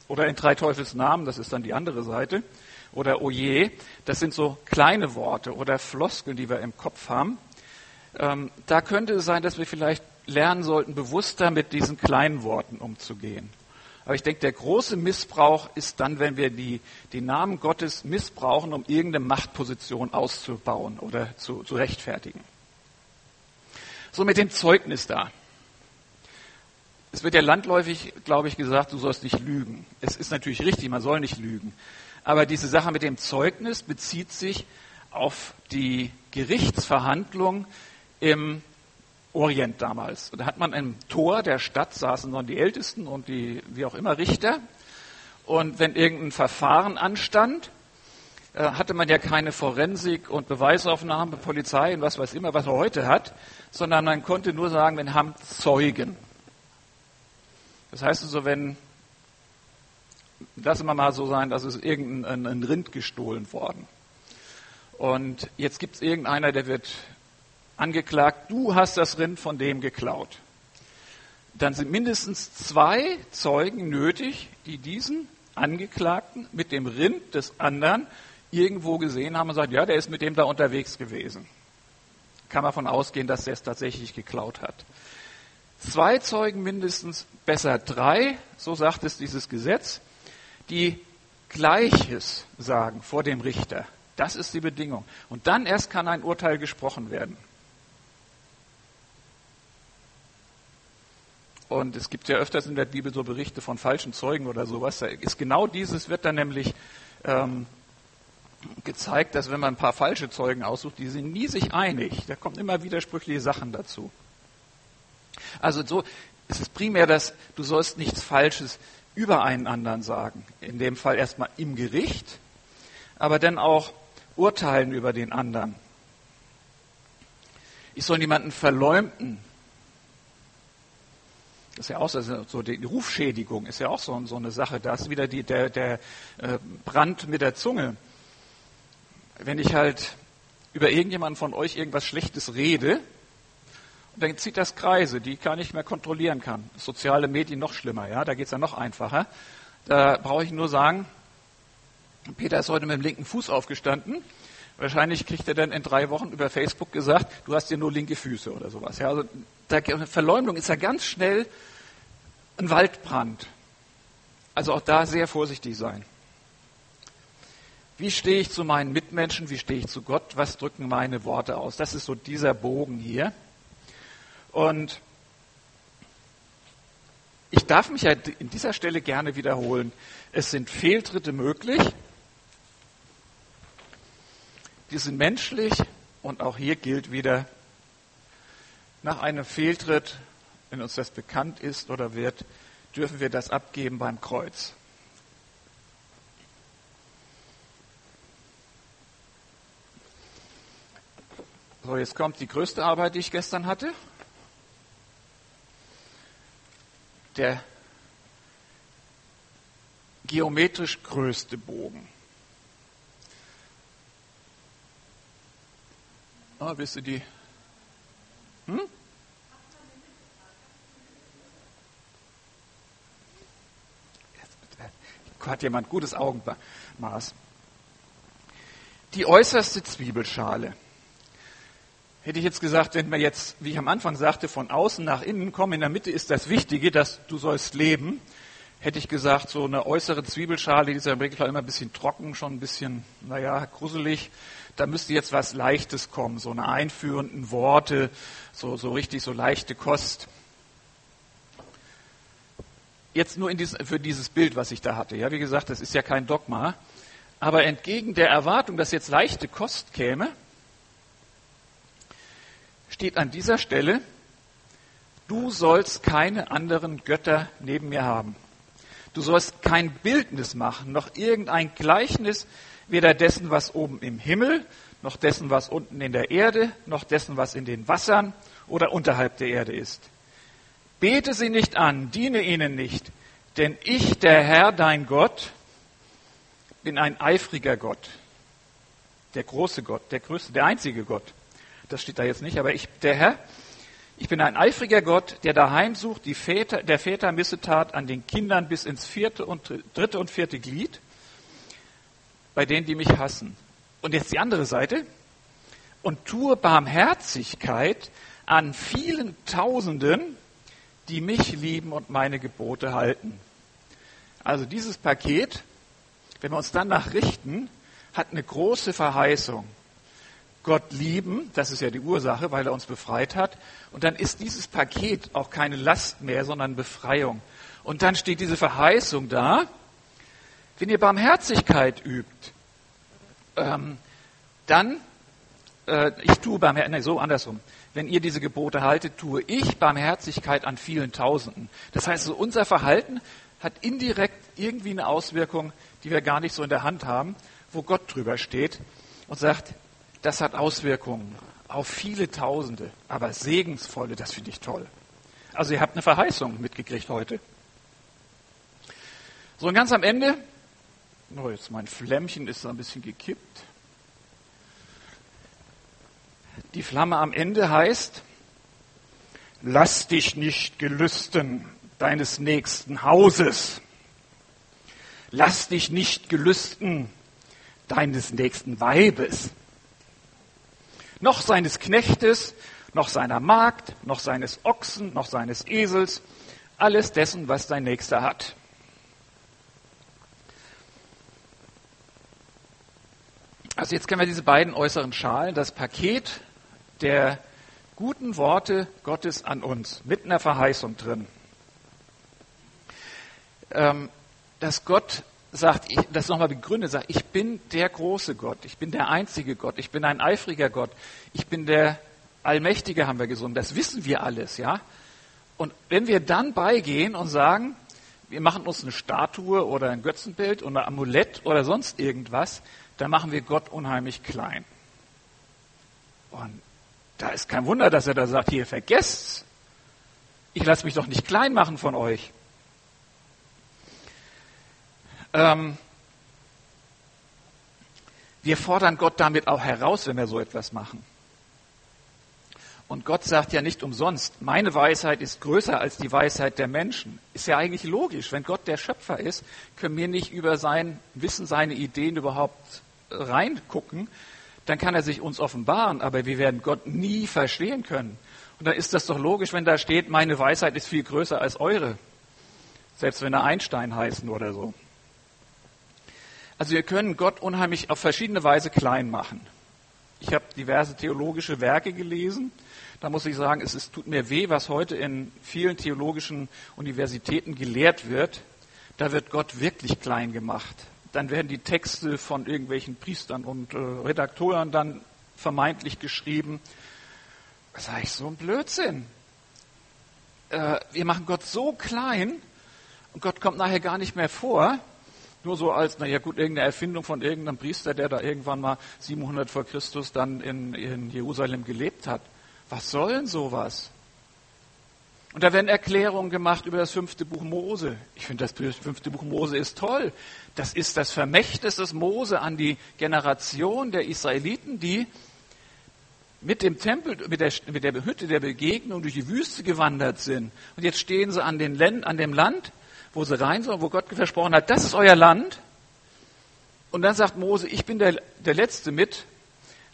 oder in drei Teufels Namen, das ist dann die andere Seite, oder Oje, das sind so kleine Worte oder Floskeln, die wir im Kopf haben. Ähm, da könnte es sein, dass wir vielleicht lernen sollten, bewusster mit diesen kleinen Worten umzugehen. Aber ich denke, der große Missbrauch ist dann, wenn wir die, die Namen Gottes missbrauchen, um irgendeine Machtposition auszubauen oder zu, zu rechtfertigen. So mit dem Zeugnis da. Es wird ja landläufig, glaube ich, gesagt, du sollst nicht lügen. Es ist natürlich richtig, man soll nicht lügen. Aber diese Sache mit dem Zeugnis bezieht sich auf die Gerichtsverhandlung im Orient damals. Da hat man im Tor der Stadt saßen dann die Ältesten und die, wie auch immer, Richter. Und wenn irgendein Verfahren anstand, äh, hatte man ja keine Forensik und Beweisaufnahme, Polizei und was weiß immer, was er heute hat, sondern man konnte nur sagen, wir haben Zeugen. Das heißt also, wenn, lassen wir mal so sein, dass es irgendein ein Rind gestohlen worden. Und jetzt gibt es irgendeiner, der wird angeklagt, du hast das Rind von dem geklaut. Dann sind mindestens zwei Zeugen nötig, die diesen Angeklagten mit dem Rind des anderen irgendwo gesehen haben und sagen, ja, der ist mit dem da unterwegs gewesen. Kann man davon ausgehen, dass der es tatsächlich geklaut hat. Zwei Zeugen mindestens, besser drei, so sagt es dieses Gesetz, die Gleiches sagen vor dem Richter. Das ist die Bedingung. Und dann erst kann ein Urteil gesprochen werden. Und es gibt ja öfters in der Bibel so Berichte von falschen Zeugen oder sowas. Da ist genau dieses wird dann nämlich ähm, gezeigt, dass wenn man ein paar falsche Zeugen aussucht, die sind nie sich einig. Da kommen immer widersprüchliche Sachen dazu. Also so ist es primär, dass du sollst nichts Falsches über einen anderen sagen. In dem Fall erstmal im Gericht, aber dann auch urteilen über den anderen. Ich soll niemanden verleumden. Das ist ja auch so, so die Rufschädigung ist ja auch so, so eine Sache. Da ist wieder die, der, der äh, Brand mit der Zunge. Wenn ich halt über irgendjemanden von euch irgendwas Schlechtes rede, dann zieht das Kreise, die ich gar nicht mehr kontrollieren kann. Soziale Medien noch schlimmer, ja, da geht es ja noch einfacher. Da brauche ich nur sagen, Peter ist heute mit dem linken Fuß aufgestanden. Wahrscheinlich kriegt er dann in drei Wochen über Facebook gesagt, du hast dir nur linke Füße oder sowas. Ja, also der Verleumdung ist ja ganz schnell ein Waldbrand. Also auch da sehr vorsichtig sein. Wie stehe ich zu meinen Mitmenschen? Wie stehe ich zu Gott? Was drücken meine Worte aus? Das ist so dieser Bogen hier. Und ich darf mich ja in dieser Stelle gerne wiederholen. Es sind Fehltritte möglich. Die sind menschlich und auch hier gilt wieder, nach einem Fehltritt, wenn uns das bekannt ist oder wird, dürfen wir das abgeben beim Kreuz. So, jetzt kommt die größte Arbeit, die ich gestern hatte. Der geometrisch größte Bogen. Ah, wisst ihr die? Hm? Hat jemand gutes Augenmaß? Die äußerste Zwiebelschale. Hätte ich jetzt gesagt, wenn wir jetzt, wie ich am Anfang sagte, von außen nach innen kommen, in der Mitte ist das Wichtige, dass du sollst leben, hätte ich gesagt, so eine äußere Zwiebelschale, die ist ja im Regelfall immer ein bisschen trocken, schon ein bisschen, naja, gruselig. Da müsste jetzt was Leichtes kommen, so eine einführenden Worte, so, so richtig so leichte Kost. Jetzt nur dieses, für dieses Bild, was ich da hatte. Ja, wie gesagt, das ist ja kein Dogma. Aber entgegen der Erwartung, dass jetzt leichte Kost käme, steht an dieser Stelle, du sollst keine anderen Götter neben mir haben. Du sollst kein Bildnis machen, noch irgendein Gleichnis, weder dessen, was oben im Himmel, noch dessen, was unten in der Erde, noch dessen, was in den Wassern oder unterhalb der Erde ist. Bete sie nicht an, diene ihnen nicht, denn ich, der Herr, dein Gott, bin ein eifriger Gott, der große Gott, der größte, der einzige Gott das steht da jetzt nicht, aber ich, der Herr, ich bin ein eifriger Gott, der daheim sucht, die Väter, der Väter Missetat an den Kindern bis ins vierte und dritte und vierte Glied, bei denen, die mich hassen. Und jetzt die andere Seite. Und tue Barmherzigkeit an vielen Tausenden, die mich lieben und meine Gebote halten. Also dieses Paket, wenn wir uns danach richten, hat eine große Verheißung. Gott lieben, das ist ja die Ursache, weil er uns befreit hat. Und dann ist dieses Paket auch keine Last mehr, sondern Befreiung. Und dann steht diese Verheißung da, wenn ihr Barmherzigkeit übt, ähm, dann, äh, ich tue Barmherzigkeit, nee, so andersrum, wenn ihr diese Gebote haltet, tue ich Barmherzigkeit an vielen Tausenden. Das heißt, so unser Verhalten hat indirekt irgendwie eine Auswirkung, die wir gar nicht so in der Hand haben, wo Gott drüber steht und sagt, das hat Auswirkungen auf viele Tausende, aber segensvolle, das finde ich toll. Also ihr habt eine Verheißung mitgekriegt heute. So und ganz am Ende, oh, jetzt mein Flämmchen ist so ein bisschen gekippt. Die Flamme am Ende heißt, lass dich nicht gelüsten deines nächsten Hauses. Lass dich nicht gelüsten deines nächsten Weibes noch seines Knechtes, noch seiner Magd, noch seines Ochsen, noch seines Esels, alles dessen, was dein Nächster hat. Also jetzt kennen wir diese beiden äußeren Schalen, das Paket der guten Worte Gottes an uns, mit einer Verheißung drin. Ähm, dass Gott sagt, ich, das nochmal begründet, sagt, ich bin der große Gott, ich bin der einzige Gott, ich bin ein eifriger Gott, ich bin der Allmächtige, haben wir gesungen, das wissen wir alles, ja. Und wenn wir dann beigehen und sagen, wir machen uns eine Statue oder ein Götzenbild oder ein Amulett oder sonst irgendwas, dann machen wir Gott unheimlich klein. Und da ist kein Wunder, dass er da sagt, hier vergesst's. Ich lasse mich doch nicht klein machen von euch. Ähm, wir fordern Gott damit auch heraus, wenn wir so etwas machen. Und Gott sagt ja nicht umsonst, meine Weisheit ist größer als die Weisheit der Menschen. Ist ja eigentlich logisch. Wenn Gott der Schöpfer ist, können wir nicht über sein Wissen, seine Ideen überhaupt reingucken. Dann kann er sich uns offenbaren, aber wir werden Gott nie verstehen können. Und dann ist das doch logisch, wenn da steht, meine Weisheit ist viel größer als eure. Selbst wenn er Einstein heißen oder so. Also wir können Gott unheimlich auf verschiedene Weise klein machen. Ich habe diverse theologische Werke gelesen. Da muss ich sagen, es ist, tut mir weh, was heute in vielen theologischen Universitäten gelehrt wird. Da wird Gott wirklich klein gemacht. Dann werden die Texte von irgendwelchen Priestern und äh, Redaktoren dann vermeintlich geschrieben. Was sage ich, so ein Blödsinn. Äh, wir machen Gott so klein und Gott kommt nachher gar nicht mehr vor Nur so als, naja gut, irgendeine Erfindung von irgendeinem Priester, der da irgendwann mal 700 vor Christus dann in, in Jerusalem gelebt hat. Was soll denn sowas? Und da werden Erklärungen gemacht über das fünfte Buch Mose. Ich finde, das fünfte Buch Mose ist toll. Das ist das Vermächtnis des Mose an die Generation der Israeliten, die mit dem Tempel, mit der, mit der Hütte der Begegnung durch die Wüste gewandert sind. Und jetzt stehen sie an, den, an dem Land wo sie rein sollen, wo Gott versprochen hat, das ist euer Land. Und dann sagt Mose, ich bin der, der Letzte mit,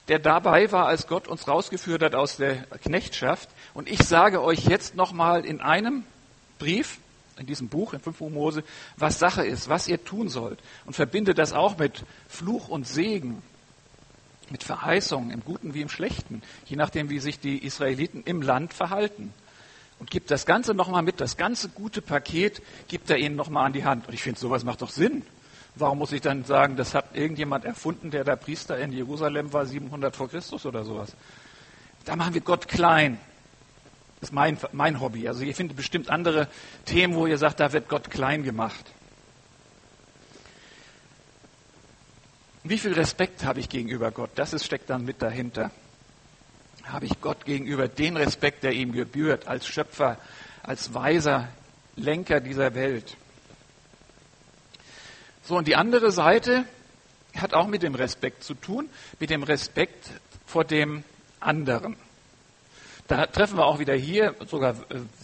der dabei war, als Gott uns rausgeführt hat aus der Knechtschaft. Und ich sage euch jetzt nochmal in einem Brief, in diesem Buch, in 5 Buch Mose, was Sache ist, was ihr tun sollt. Und verbinde das auch mit Fluch und Segen, mit Verheißungen, im Guten wie im Schlechten, je nachdem, wie sich die Israeliten im Land verhalten und gibt das Ganze nochmal mit, das ganze gute Paket gibt er ihnen nochmal an die Hand. Und ich finde, sowas macht doch Sinn. Warum muss ich dann sagen, das hat irgendjemand erfunden, der der Priester in Jerusalem war, 700 vor Christus oder sowas? Da machen wir Gott klein. Das ist mein, mein Hobby. Also ihr findet bestimmt andere Themen, wo ihr sagt, da wird Gott klein gemacht. Wie viel Respekt habe ich gegenüber Gott? Das ist, steckt dann mit dahinter habe ich Gott gegenüber den Respekt, der ihm gebührt, als Schöpfer, als weiser Lenker dieser Welt. So, und die andere Seite hat auch mit dem Respekt zu tun, mit dem Respekt vor dem anderen. Da treffen wir auch wieder hier sogar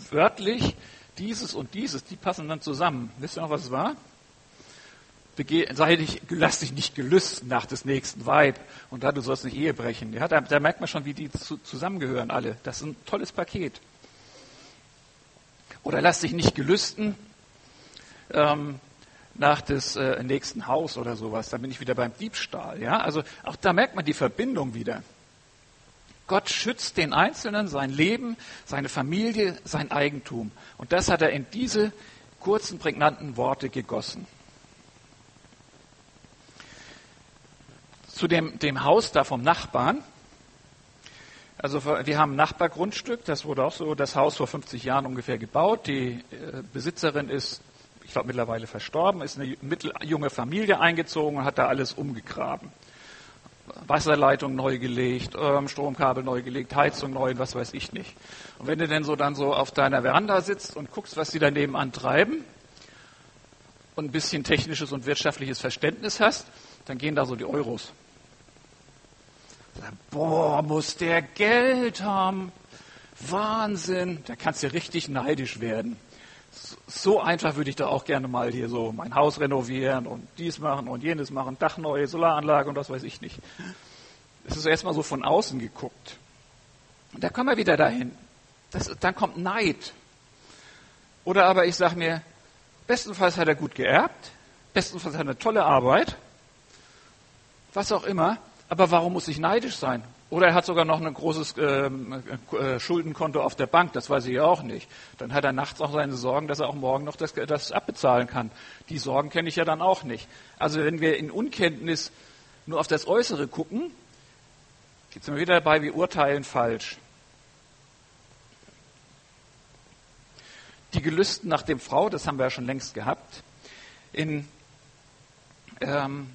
wörtlich dieses und dieses, die passen dann zusammen. Wisst ihr noch, was es war? Sei dich, lass dich nicht gelüsten nach des nächsten Weib und da du sollst nicht Ehe brechen. Ja, da, da merkt man schon, wie die zu, zusammengehören alle. Das ist ein tolles Paket. Oder lass dich nicht gelüsten ähm, nach des äh, nächsten Haus oder sowas. Da bin ich wieder beim Diebstahl. Ja, also auch da merkt man die Verbindung wieder. Gott schützt den Einzelnen, sein Leben, seine Familie, sein Eigentum. Und das hat er in diese kurzen, prägnanten Worte gegossen. Zu dem, dem Haus da vom Nachbarn. Also wir haben ein Nachbargrundstück, das wurde auch so, das Haus vor 50 Jahren ungefähr gebaut. Die äh, Besitzerin ist, ich glaube, mittlerweile verstorben, ist eine junge Familie eingezogen und hat da alles umgegraben. Wasserleitung neu gelegt, ähm, Stromkabel neu gelegt, Heizung neu, was weiß ich nicht. Und wenn du denn so dann so auf deiner Veranda sitzt und guckst, was sie daneben antreiben und ein bisschen technisches und wirtschaftliches Verständnis hast, dann gehen da so die Euros. Boah, muss der Geld haben. Wahnsinn. Da kannst du richtig neidisch werden. So einfach würde ich da auch gerne mal hier so mein Haus renovieren und dies machen und jenes machen, Dach neu, Solaranlage und was weiß ich nicht. Das ist erstmal so von außen geguckt. Und da kommen wir wieder dahin. Das, dann kommt Neid. Oder aber ich sage mir, bestenfalls hat er gut geerbt, bestenfalls hat er eine tolle Arbeit, was auch immer. Aber warum muss ich neidisch sein? Oder er hat sogar noch ein großes ähm, äh, Schuldenkonto auf der Bank, das weiß ich auch nicht. Dann hat er nachts auch seine Sorgen, dass er auch morgen noch das, das abbezahlen kann. Die Sorgen kenne ich ja dann auch nicht. Also wenn wir in Unkenntnis nur auf das Äußere gucken, geht es mir wieder dabei, wir urteilen falsch. Die Gelüsten nach dem Frau, das haben wir ja schon längst gehabt. In ähm,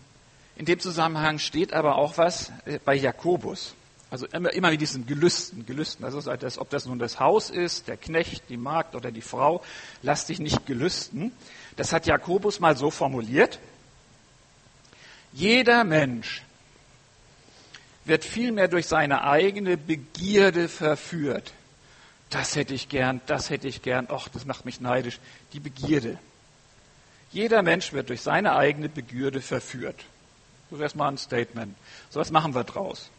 in dem Zusammenhang steht aber auch was äh, bei Jakobus. Also immer, immer mit diesen Gelüsten, Gelüsten. Also das, ob das nun das Haus ist, der Knecht, die Magd oder die Frau, lass dich nicht gelüsten. Das hat Jakobus mal so formuliert. Jeder Mensch wird vielmehr durch seine eigene Begierde verführt. Das hätte ich gern, das hätte ich gern, ach, das macht mich neidisch. Die Begierde. Jeder Mensch wird durch seine eigene Begierde verführt. Das ist erstmal ein Statement. So was machen wir draus.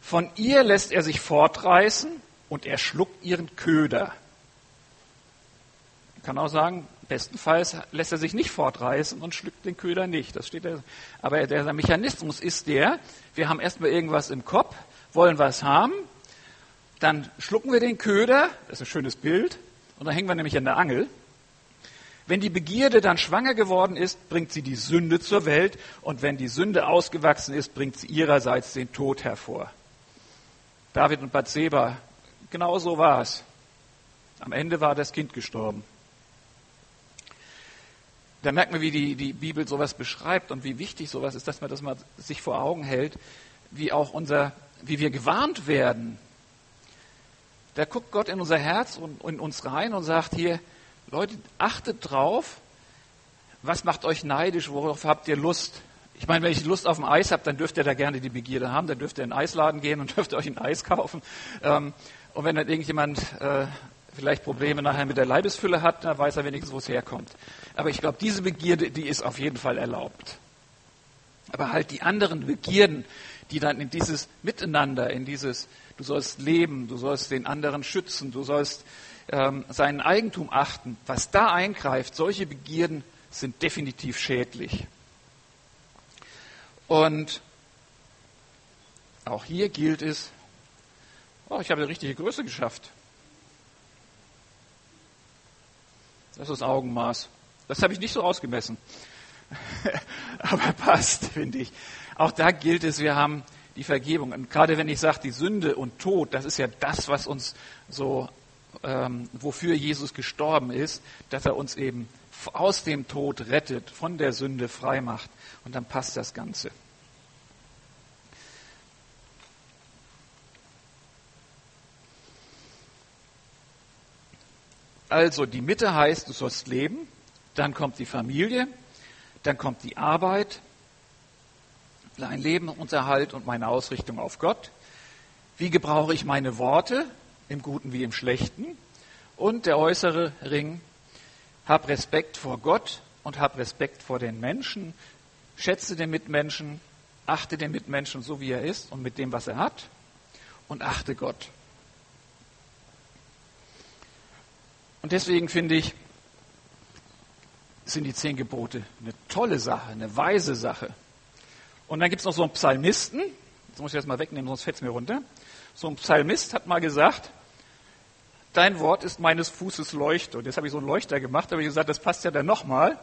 Von ihr lässt er sich fortreißen und er schluckt ihren Köder. Ich kann auch sagen, bestenfalls lässt er sich nicht fortreißen und schluckt den Köder nicht. Das steht da. Aber der Mechanismus ist der, wir haben erstmal irgendwas im Kopf, wollen was haben, dann schlucken wir den Köder, das ist ein schönes Bild, und dann hängen wir nämlich an der Angel. Wenn die Begierde dann schwanger geworden ist, bringt sie die Sünde zur Welt und wenn die Sünde ausgewachsen ist, bringt sie ihrerseits den Tod hervor. David und Bathseba, genau so war es. Am Ende war das Kind gestorben. da merkt man, wie die, die Bibel sowas beschreibt und wie wichtig sowas ist, dass man das mal sich vor Augen hält, wie auch unser, wie wir gewarnt werden. Da guckt Gott in unser Herz und in uns rein und sagt hier, Leute, achtet drauf, was macht euch neidisch, worauf habt ihr Lust? Ich meine, wenn ich Lust auf ein Eis habe, dann dürft ihr da gerne die Begierde haben, dann dürft ihr in den Eisladen gehen und dürft euch ein Eis kaufen. Ähm, und wenn dann irgendjemand äh, vielleicht Probleme nachher mit der Leibesfülle hat, dann weiß er wenigstens, wo es herkommt. Aber ich glaube, diese Begierde, die ist auf jeden Fall erlaubt. Aber halt die anderen Begierden, die dann in dieses Miteinander, in dieses, du sollst leben, du sollst den anderen schützen, du sollst ähm, seinen Eigentum achten, was da eingreift, solche Begierden sind definitiv schädlich. Und auch hier gilt es, oh, ich habe die richtige Größe geschafft. Das ist Augenmaß. Das habe ich nicht so ausgemessen. Aber passt, finde ich. Auch da gilt es, wir haben die Vergebung. Und gerade wenn ich sage, die Sünde und Tod, das ist ja das, was uns so, ähm, wofür Jesus gestorben ist, dass er uns eben aus dem Tod rettet, von der Sünde frei macht. Und dann passt das Ganze. Also die Mitte heißt, du sollst leben, dann kommt die Familie, dann kommt die Arbeit, dein Lebensunterhalt und meine Ausrichtung auf Gott. Wie gebrauche ich meine Worte, im Guten wie im Schlechten? Und der äußere Ring, hab Respekt vor Gott und hab Respekt vor den Menschen, schätze den Mitmenschen, achte den Mitmenschen so, wie er ist und mit dem, was er hat und achte Gott. Und deswegen finde ich, sind die zehn Gebote eine tolle Sache, eine weise Sache. Und dann gibt es noch so einen Psalmisten, das muss ich jetzt mal wegnehmen, sonst fällt es mir runter. So ein Psalmist hat mal gesagt, dein Wort ist meines Fußes Leuchte. Und jetzt habe ich so einen Leuchter gemacht, aber ich gesagt, das passt ja dann nochmal.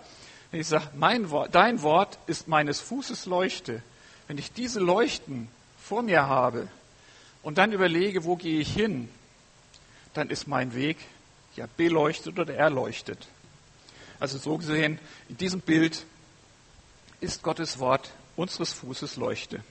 Ich sage, mein Wort, dein Wort ist meines Fußes Leuchte. Wenn ich diese Leuchten vor mir habe und dann überlege, wo gehe ich hin, dann ist mein Weg ja beleuchtet oder erleuchtet. Also so gesehen, in diesem Bild ist Gottes Wort unseres Fußes Leuchte.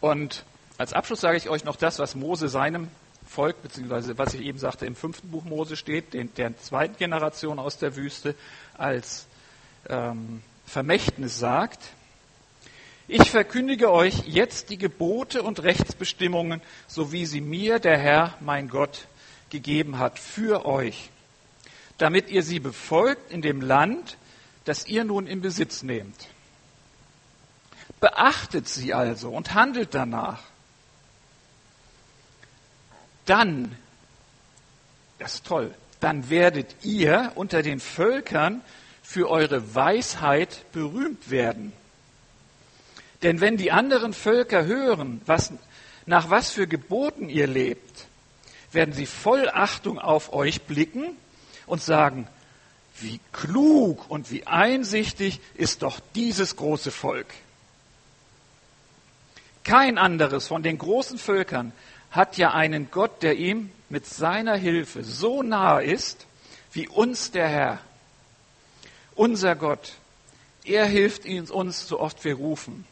Und als Abschluss sage ich euch noch das, was Mose seinem Volk, beziehungsweise was ich eben sagte, im fünften Buch Mose steht, den, der zweiten Generation aus der Wüste, als ähm, Vermächtnis sagt. Ich verkündige euch jetzt die Gebote und Rechtsbestimmungen, so wie sie mir der Herr, mein Gott, gegeben hat, für euch, damit ihr sie befolgt in dem Land, das ihr nun in Besitz nehmt. Beachtet sie also und handelt danach. Dann, das ist toll, dann werdet ihr unter den Völkern für eure Weisheit berühmt werden. Denn wenn die anderen Völker hören, was, nach was für Geboten ihr lebt, werden sie voll Achtung auf euch blicken und sagen, wie klug und wie einsichtig ist doch dieses große Volk. Kein anderes von den großen Völkern hat ja einen Gott, der ihm mit seiner Hilfe so nahe ist, wie uns der Herr. Unser Gott, er hilft uns so oft wir rufen.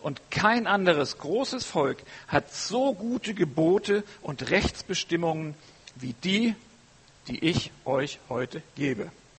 Und kein anderes großes Volk hat so gute Gebote und Rechtsbestimmungen wie die, die ich euch heute gebe.